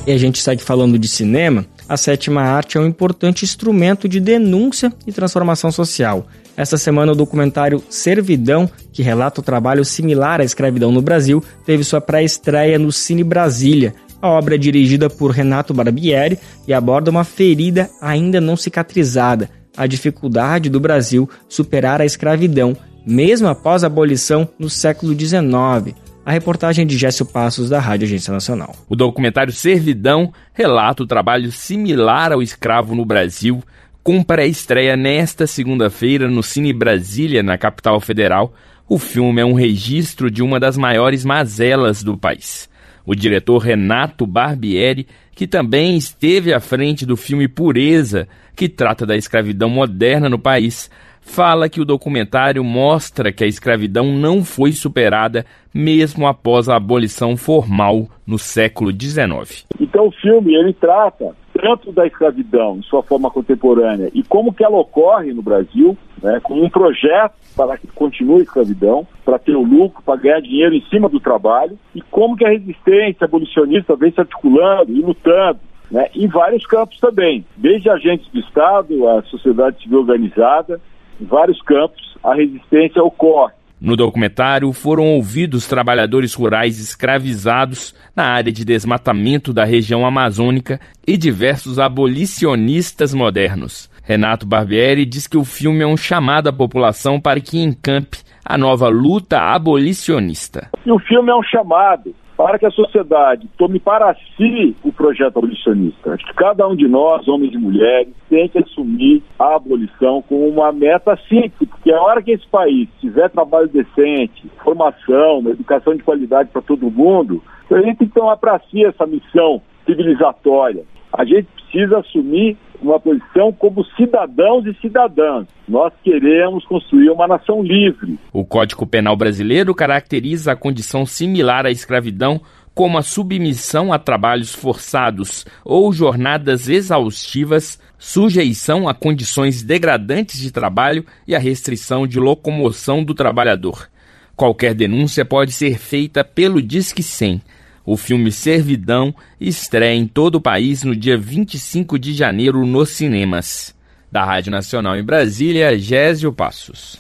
E a gente segue falando de cinema. A sétima arte é um importante instrumento de denúncia e transformação social. Essa semana, o documentário Servidão, que relata o trabalho similar à escravidão no Brasil, teve sua pré-estreia no Cine Brasília. A obra é dirigida por Renato Barbieri e aborda uma ferida ainda não cicatrizada, a dificuldade do Brasil superar a escravidão, mesmo após a abolição no século XIX. A reportagem de Géssio Passos, da Rádio Agência Nacional. O documentário Servidão relata o trabalho similar ao escravo no Brasil, com pré-estreia nesta segunda-feira no Cine Brasília, na capital federal. O filme é um registro de uma das maiores mazelas do país. O diretor Renato Barbieri, que também esteve à frente do filme Pureza, que trata da escravidão moderna no país, fala que o documentário mostra que a escravidão não foi superada mesmo após a abolição formal no século XIX. Então o filme ele trata tanto da escravidão em sua forma contemporânea e como que ela ocorre no Brasil, né, com um projeto para que continue a escravidão, para ter o lucro, para ganhar dinheiro em cima do trabalho, e como que a resistência abolicionista vem se articulando e lutando né, em vários campos também, desde agentes do Estado, a sociedade civil organizada, em vários campos a resistência ocorre. No documentário foram ouvidos trabalhadores rurais escravizados na área de desmatamento da região amazônica e diversos abolicionistas modernos. Renato Barbieri diz que o filme é um chamado à população para que encampe a nova luta abolicionista. E o filme é um chamado para que a sociedade tome para si o projeto abolicionista. Acho que cada um de nós, homens e mulheres, tem que assumir a abolição como uma meta simples, porque a hora que esse país tiver trabalho decente, formação, educação de qualidade para todo mundo, a gente tem que tomar para si essa missão civilizatória. A gente precisa assumir uma posição como cidadãos e cidadãs. Nós queremos construir uma nação livre. O Código Penal brasileiro caracteriza a condição similar à escravidão como a submissão a trabalhos forçados ou jornadas exaustivas, sujeição a condições degradantes de trabalho e a restrição de locomoção do trabalhador. Qualquer denúncia pode ser feita pelo Disque 100 o filme Servidão estreia em todo o país no dia 25 de janeiro nos cinemas. Da Rádio Nacional em Brasília, Gésio Passos.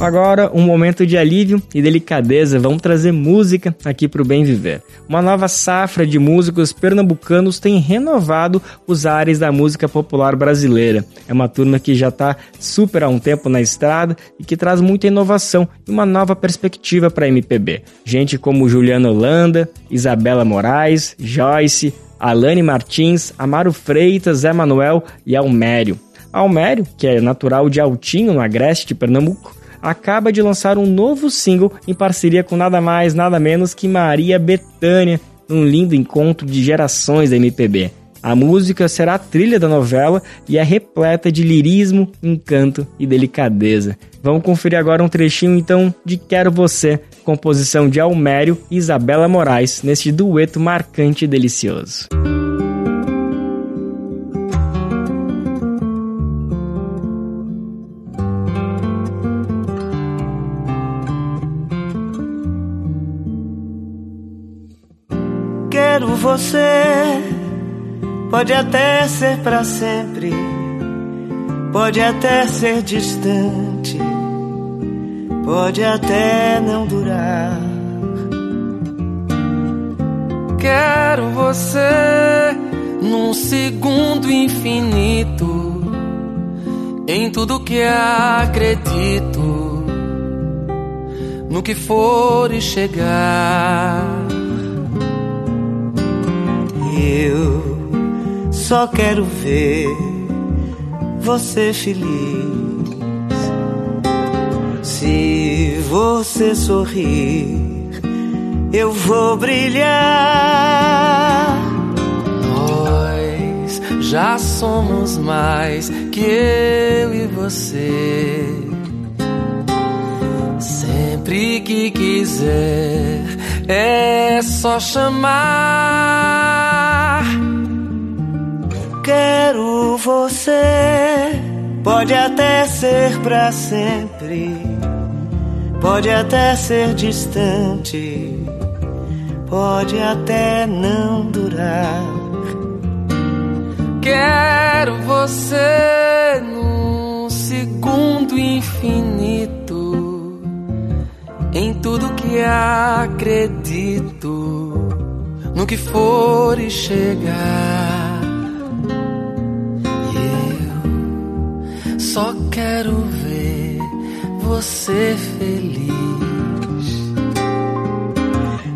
Agora, um momento de alívio e delicadeza. Vamos trazer música aqui para o Bem Viver. Uma nova safra de músicos pernambucanos tem renovado os ares da música popular brasileira. É uma turma que já está super há um tempo na estrada e que traz muita inovação e uma nova perspectiva para a MPB. Gente como Juliana Holanda, Isabela Moraes, Joyce, Alane Martins, Amaro Freitas, Zé Manuel e Almério. Almério, que é natural de Altinho, no agreste de Pernambuco, acaba de lançar um novo single em parceria com nada mais, nada menos que Maria Bethânia, num lindo encontro de gerações da MPB. A música será a trilha da novela e é repleta de lirismo, encanto e delicadeza. Vamos conferir agora um trechinho então de Quero Você, composição de Almério e Isabela Moraes, neste dueto marcante e delicioso. Você. Pode até ser para sempre, pode até ser distante, pode até não durar. Quero você num segundo infinito, em tudo que acredito, no que for e chegar eu só quero ver você feliz. Se você sorrir, eu vou brilhar. Nós já somos mais que eu e você. Sempre que quiser, é só chamar quero você. Pode até ser para sempre, pode até ser distante, pode até não durar. Quero você num segundo infinito. Em tudo que acredito, no que for e chegar. E eu só quero ver você feliz.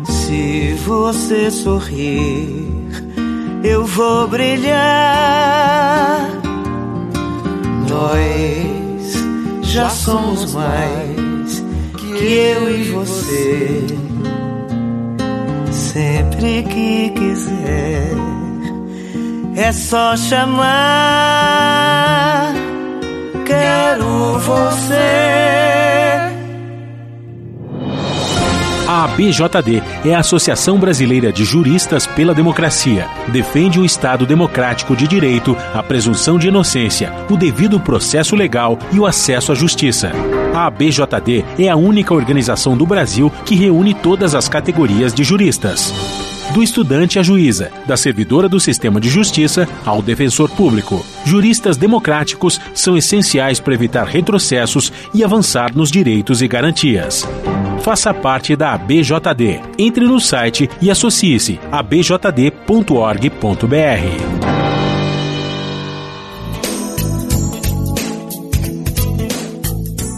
Se você sorrir, eu vou brilhar. Nós já somos mais que eu e você. Sempre que quiser, é só chamar. Quero você. A ABJD é a Associação Brasileira de Juristas pela Democracia. Defende o Estado democrático de direito, a presunção de inocência, o devido processo legal e o acesso à justiça. A ABJD é a única organização do Brasil que reúne todas as categorias de juristas. Do estudante à juíza, da servidora do sistema de justiça ao defensor público. Juristas democráticos são essenciais para evitar retrocessos e avançar nos direitos e garantias. Faça parte da ABJD. Entre no site e associe-se a abjd.org.br.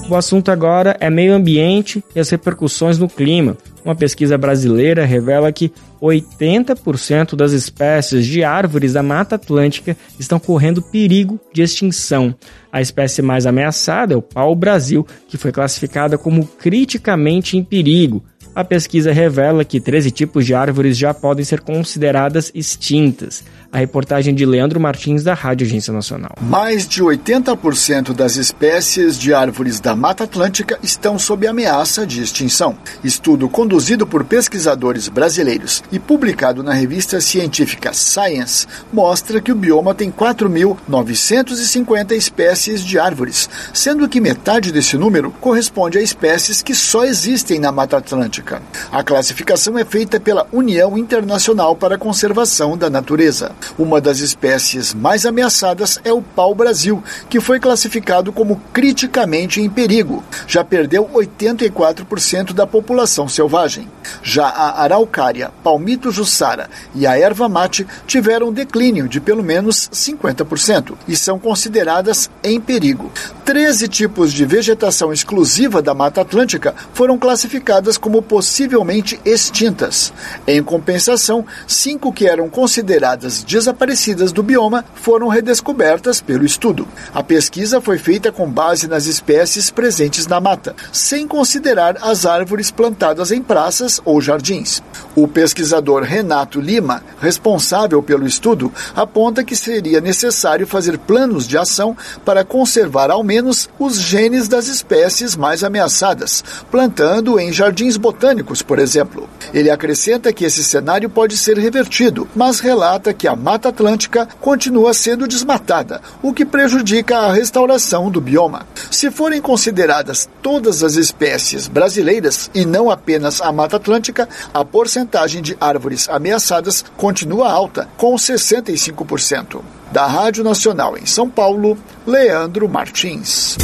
O assunto agora é meio ambiente e as repercussões no clima. Uma pesquisa brasileira revela que 80% das espécies de árvores da Mata Atlântica estão correndo perigo de extinção. A espécie mais ameaçada é o pau-brasil, que foi classificada como criticamente em perigo. A pesquisa revela que 13 tipos de árvores já podem ser consideradas extintas. A reportagem de Leandro Martins, da Rádio Agência Nacional. Mais de 80% das espécies de árvores da Mata Atlântica estão sob ameaça de extinção. Estudo conduzido por pesquisadores brasileiros e publicado na revista científica Science mostra que o bioma tem 4.950 espécies de árvores, sendo que metade desse número corresponde a espécies que só existem na Mata Atlântica. A classificação é feita pela União Internacional para a Conservação da Natureza. Uma das espécies mais ameaçadas é o pau-brasil, que foi classificado como criticamente em perigo. Já perdeu 84% da população selvagem. Já a araucária, palmito jussara e a erva mate tiveram declínio de pelo menos 50% e são consideradas em perigo. 13 tipos de vegetação exclusiva da Mata Atlântica foram classificadas como possivelmente extintas. Em compensação, cinco que eram consideradas desaparecidas do bioma foram redescobertas pelo estudo. A pesquisa foi feita com base nas espécies presentes na mata, sem considerar as árvores plantadas em praças ou jardins. O pesquisador Renato Lima, responsável pelo estudo, aponta que seria necessário fazer planos de ação para conservar ao menos os genes das espécies mais ameaçadas, plantando em jardins botânicos, por exemplo. Ele acrescenta que esse cenário pode ser revertido, mas relata que a Mata Atlântica continua sendo desmatada, o que prejudica a restauração do bioma. Se forem consideradas todas as espécies brasileiras e não apenas a Mata Atlântica, a porcentagem de árvores ameaçadas continua alta, com 65%. Da Rádio Nacional em São Paulo, Leandro Martins.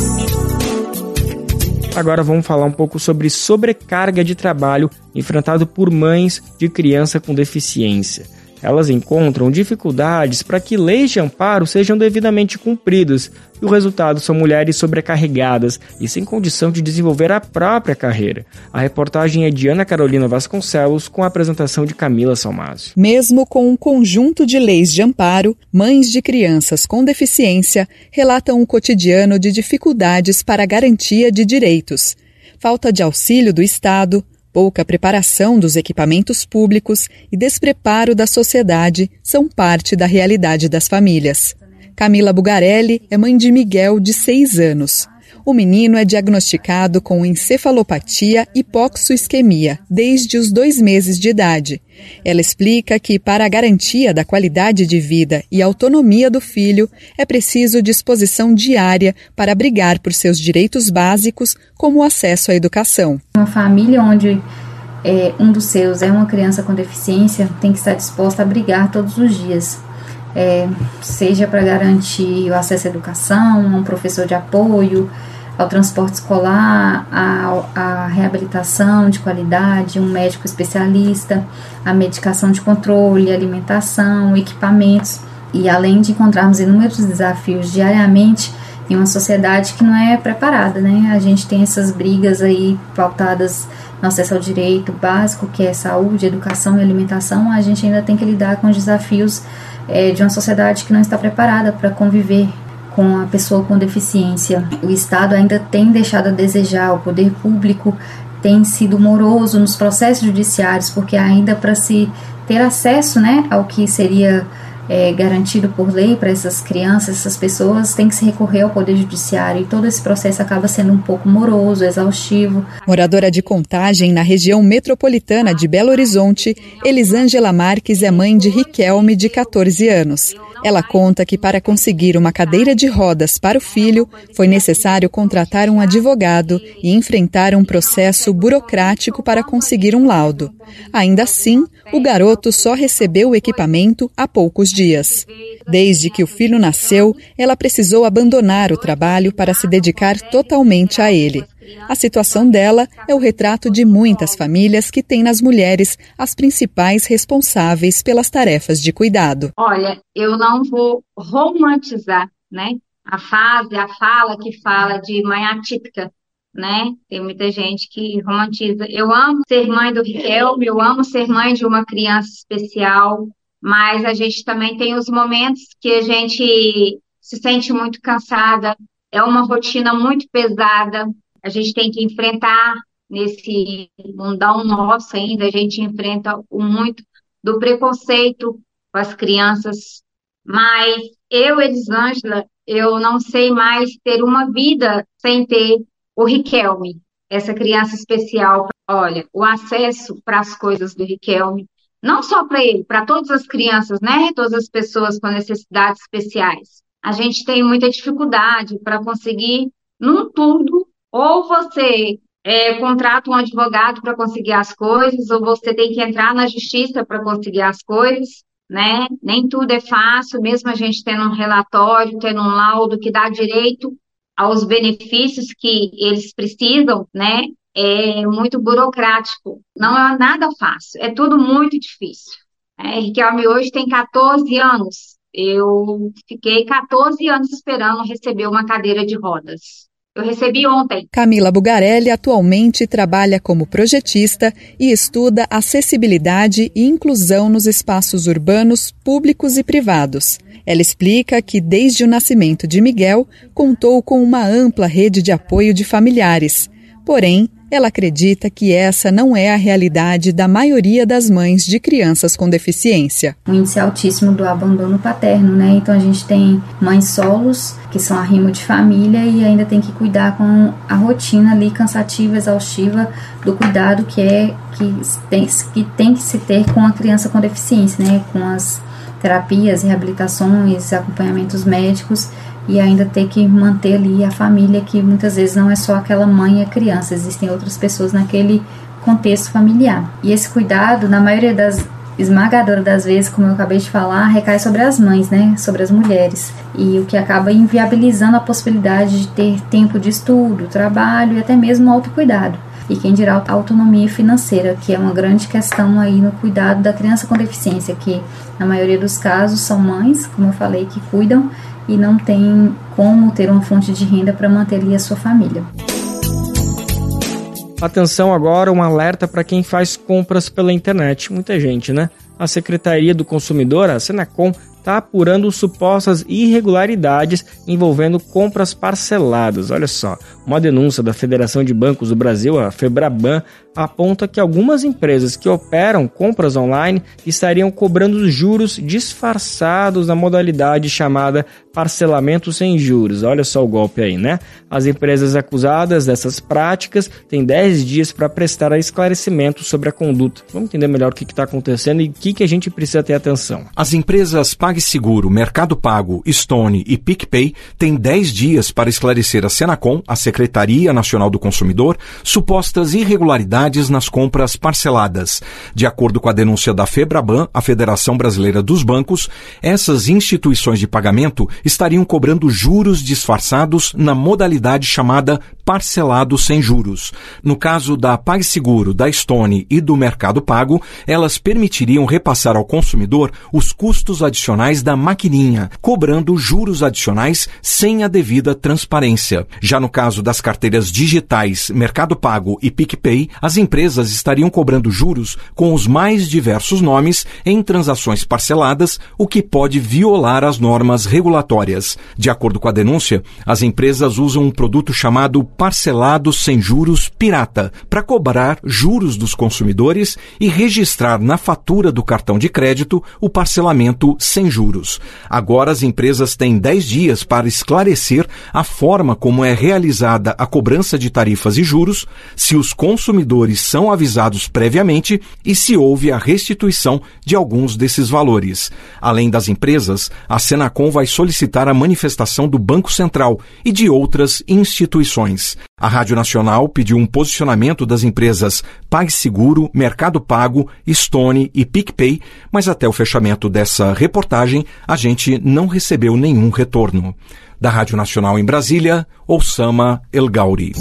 Agora vamos falar um pouco sobre sobrecarga de trabalho enfrentado por mães de criança com deficiência. Elas encontram dificuldades para que leis de amparo sejam devidamente cumpridas, e o resultado são mulheres sobrecarregadas e sem condição de desenvolver a própria carreira. A reportagem é de Ana Carolina Vasconcelos, com a apresentação de Camila Salmásio. Mesmo com um conjunto de leis de amparo, mães de crianças com deficiência relatam um cotidiano de dificuldades para a garantia de direitos. Falta de auxílio do Estado, pouca preparação dos equipamentos públicos e despreparo da sociedade são parte da realidade das famílias. Camila Bugarelli é mãe de Miguel, de seis anos. O menino é diagnosticado com encefalopatia hipoxoisquemia desde os dois meses de idade. Ela explica que, para a garantia da qualidade de vida e autonomia do filho, é preciso disposição diária para brigar por seus direitos básicos, como o acesso à educação. Uma família onde é, um dos seus é uma criança com deficiência tem que estar disposta a brigar todos os dias é, seja para garantir o acesso à educação, um professor de apoio, ao transporte escolar, à, reabilitação de qualidade, um médico especialista, a medicação de controle, alimentação, equipamentos. E além de encontrarmos inúmeros desafios diariamente em uma sociedade que não é preparada, né? A gente tem essas brigas aí pautadas no acesso ao direito básico, que é saúde, educação e alimentação, a gente ainda tem que lidar com os desafios é, de uma sociedade que não está preparada para conviver com a pessoa com deficiência. O Estado ainda tem deixado a desejar, o poder público tem sido moroso nos processos judiciários, porque ainda para se ter acesso né, ao que seria é, garantido por lei para essas crianças, essas pessoas, tem que se recorrer ao Poder Judiciário e todo esse processo acaba sendo um pouco moroso, exaustivo. Moradora de Contagem, na região metropolitana de Belo Horizonte, Elisângela Marques é mãe de Riquelme, de 14 anos. Ela conta que para conseguir uma cadeira de rodas para o filho, foi necessário contratar um advogado e enfrentar um processo burocrático para conseguir um laudo. Ainda assim, o garoto só recebeu o equipamento há poucos dias. Desde que o filho nasceu, ela precisou abandonar o trabalho para se dedicar totalmente a ele. A situação dela é o retrato de muitas famílias que têm nas mulheres as principais responsáveis pelas tarefas de cuidado. Olha, eu não vou romantizar, né? A fase, a fala que fala de mãe atípica, né? Tem muita gente que romantiza. Eu amo ser mãe do Riquelme, eu amo ser mãe de uma criança especial, mas a gente também tem os momentos que a gente se sente muito cansada, é uma rotina muito pesada, a gente tem que enfrentar nesse mundão nosso ainda, a gente enfrenta o muito do preconceito com as crianças, mas eu, Elisângela, eu não sei mais ter uma vida sem ter o Riquelme, essa criança especial. Olha, o acesso para as coisas do Riquelme, não só para ele, para todas as crianças, né? Todas as pessoas com necessidades especiais. A gente tem muita dificuldade para conseguir, num tudo, ou você é, contrata um advogado para conseguir as coisas, ou você tem que entrar na justiça para conseguir as coisas, né? Nem tudo é fácil, mesmo a gente tendo um relatório, tendo um laudo que dá direito aos benefícios que eles precisam, né? É muito burocrático, não é nada fácil, é tudo muito difícil. É, Riquelme hoje tem 14 anos, eu fiquei 14 anos esperando receber uma cadeira de rodas. Eu recebi ontem. Camila Bugarelli atualmente trabalha como projetista e estuda acessibilidade e inclusão nos espaços urbanos, públicos e privados. Ela explica que, desde o nascimento de Miguel, contou com uma ampla rede de apoio de familiares. Porém, ela acredita que essa não é a realidade da maioria das mães de crianças com deficiência. O índice altíssimo do abandono paterno, né? Então a gente tem mães solos, que são arrimo de família, e ainda tem que cuidar com a rotina ali cansativa, exaustiva do cuidado que é que tem que, tem que se ter com a criança com deficiência, né? Com as terapias, reabilitações, acompanhamentos médicos e ainda ter que manter ali a família, que muitas vezes não é só aquela mãe e a criança, existem outras pessoas naquele contexto familiar. E esse cuidado, na maioria das esmagadora das vezes, como eu acabei de falar, recai sobre as mães, né, sobre as mulheres, e o que acaba inviabilizando a possibilidade de ter tempo de estudo, trabalho e até mesmo autocuidado. E quem dirá a autonomia financeira, que é uma grande questão aí no cuidado da criança com deficiência, que na maioria dos casos são mães, como eu falei, que cuidam e não tem como ter uma fonte de renda para manter ali a sua família. Atenção agora, um alerta para quem faz compras pela internet. Muita gente, né? A Secretaria do Consumidor, a Senacom, está apurando supostas irregularidades envolvendo compras parceladas. Olha só, uma denúncia da Federação de Bancos do Brasil, a Febraban, aponta que algumas empresas que operam compras online estariam cobrando juros disfarçados na modalidade chamada parcelamento sem juros. Olha só o golpe aí, né? As empresas acusadas dessas práticas têm 10 dias para prestar esclarecimento sobre a conduta. Vamos entender melhor o que está acontecendo e o que, que a gente precisa ter atenção. As empresas PagSeguro, Mercado Pago, Stone e PicPay têm 10 dias para esclarecer a Senacom, a Secretaria Nacional do Consumidor supostas irregularidades nas compras parceladas. De acordo com a denúncia da Febraban, a Federação Brasileira dos Bancos, essas instituições de pagamento estariam cobrando juros disfarçados na modalidade chamada parcelado sem juros. No caso da PagSeguro, da Stone e do Mercado Pago, elas permitiriam repassar ao consumidor os custos adicionais da maquininha, cobrando juros adicionais sem a devida transparência. Já no caso das carteiras digitais Mercado Pago e PicPay, as empresas estariam cobrando juros com os mais diversos nomes em transações parceladas, o que pode violar as normas regulatórias. De acordo com a denúncia, as empresas usam um produto chamado parcelado sem juros pirata para cobrar juros dos consumidores e registrar na fatura do cartão de crédito o parcelamento sem juros. Agora as empresas têm 10 dias para esclarecer a forma como é realizada a cobrança de tarifas e juros, se os consumidores são avisados previamente e se houve a restituição de alguns desses valores. Além das empresas, a Senacom vai solicitar a manifestação do Banco Central e de outras instituições. A Rádio Nacional pediu um posicionamento das empresas PagSeguro, Mercado Pago, Stone e PicPay, mas até o fechamento dessa reportagem a gente não recebeu nenhum retorno. Da Rádio Nacional em Brasília, Osama El Gauri.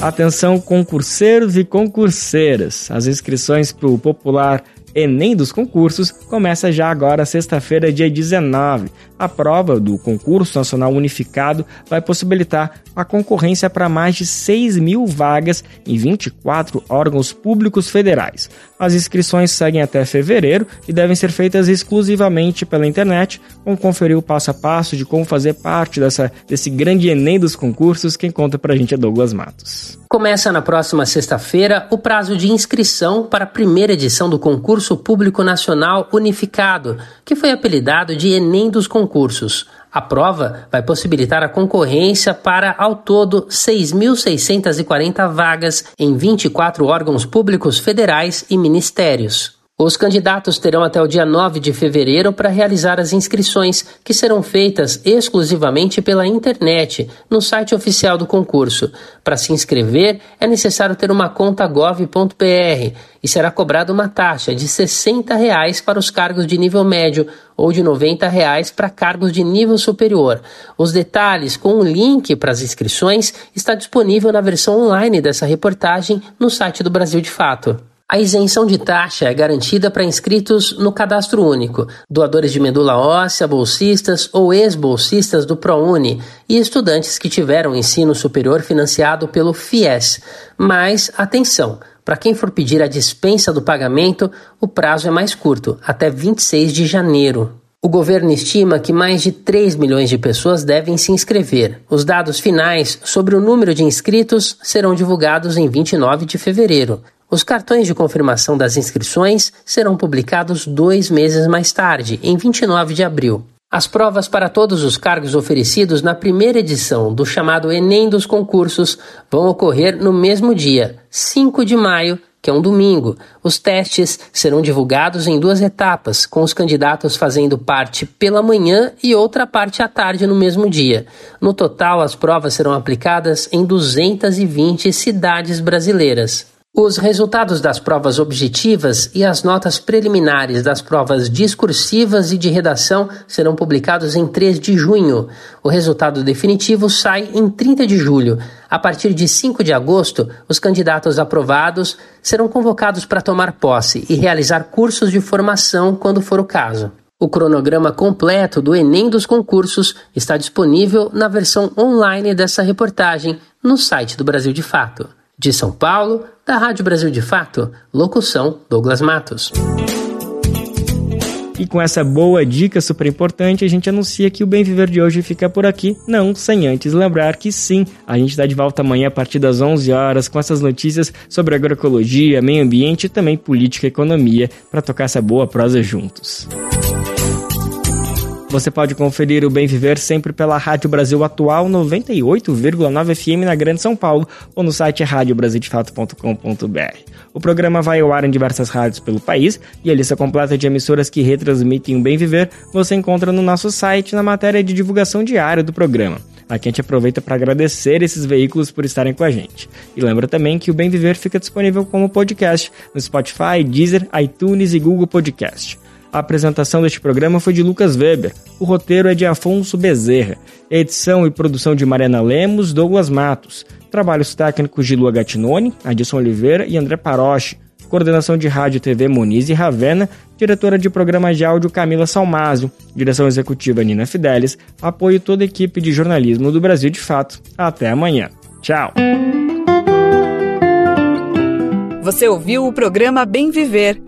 Atenção concurseiros e concurseiras. As inscrições para o popular Enem dos concursos começa já agora, sexta-feira, dia 19. A prova do concurso nacional unificado vai possibilitar a concorrência para mais de 6 mil vagas em 24 órgãos públicos federais. As inscrições seguem até fevereiro e devem ser feitas exclusivamente pela internet. Vamos conferir o passo a passo de como fazer parte dessa, desse grande Enem dos concursos. Quem conta para a gente é Douglas Matos. Começa na próxima sexta-feira o prazo de inscrição para a primeira edição do Concurso Público Nacional Unificado, que foi apelidado de Enem dos Concursos. A prova vai possibilitar a concorrência para, ao todo, 6.640 vagas em 24 órgãos públicos federais e ministérios. Os candidatos terão até o dia 9 de fevereiro para realizar as inscrições, que serão feitas exclusivamente pela internet, no site oficial do concurso. Para se inscrever, é necessário ter uma conta gov.br e será cobrada uma taxa de 60 reais para os cargos de nível médio ou de 90 reais para cargos de nível superior. Os detalhes com o link para as inscrições está disponível na versão online dessa reportagem no site do Brasil de Fato. A isenção de taxa é garantida para inscritos no cadastro único, doadores de medula óssea, bolsistas ou ex-bolsistas do ProUni e estudantes que tiveram ensino superior financiado pelo FIES. Mas, atenção, para quem for pedir a dispensa do pagamento, o prazo é mais curto, até 26 de janeiro. O governo estima que mais de 3 milhões de pessoas devem se inscrever. Os dados finais sobre o número de inscritos serão divulgados em 29 de fevereiro. Os cartões de confirmação das inscrições serão publicados dois meses mais tarde, em 29 de abril. As provas para todos os cargos oferecidos na primeira edição do chamado Enem dos concursos vão ocorrer no mesmo dia, 5 de maio, que é um domingo. Os testes serão divulgados em duas etapas, com os candidatos fazendo parte pela manhã e outra parte à tarde no mesmo dia. No total, as provas serão aplicadas em 220 cidades brasileiras. Os resultados das provas objetivas e as notas preliminares das provas discursivas e de redação serão publicados em 3 de junho. O resultado definitivo sai em 30 de julho. A partir de 5 de agosto, os candidatos aprovados serão convocados para tomar posse e realizar cursos de formação quando for o caso. O cronograma completo do Enem dos concursos está disponível na versão online dessa reportagem no site do Brasil de Fato. De São Paulo, da Rádio Brasil de Fato, locução Douglas Matos. E com essa boa dica super importante, a gente anuncia que o Bem Viver de hoje fica por aqui, não sem antes lembrar que sim, a gente está de volta amanhã a partir das 11 horas com essas notícias sobre agroecologia, meio ambiente e também política e economia para tocar essa boa prosa juntos. Você pode conferir o Bem Viver sempre pela Rádio Brasil Atual 98,9 FM na Grande São Paulo ou no site radiobrasildefato.com.br. O programa vai ao ar em diversas rádios pelo país e a lista completa de emissoras que retransmitem o Bem Viver você encontra no nosso site na matéria de divulgação diária do programa. Aqui a gente aproveita para agradecer esses veículos por estarem com a gente. E lembra também que o Bem Viver fica disponível como podcast no Spotify, Deezer, iTunes e Google Podcast. A apresentação deste programa foi de Lucas Weber. O roteiro é de Afonso Bezerra. Edição e produção de Mariana Lemos, Douglas Matos. Trabalhos técnicos de Lua Gattinone, Adilson Oliveira e André Paroche. Coordenação de Rádio TV Moniz e Ravena. Diretora de programa de áudio Camila Salmásio. Direção executiva Nina Fidelis. Apoio toda a equipe de jornalismo do Brasil de Fato. Até amanhã. Tchau. Você ouviu o programa Bem Viver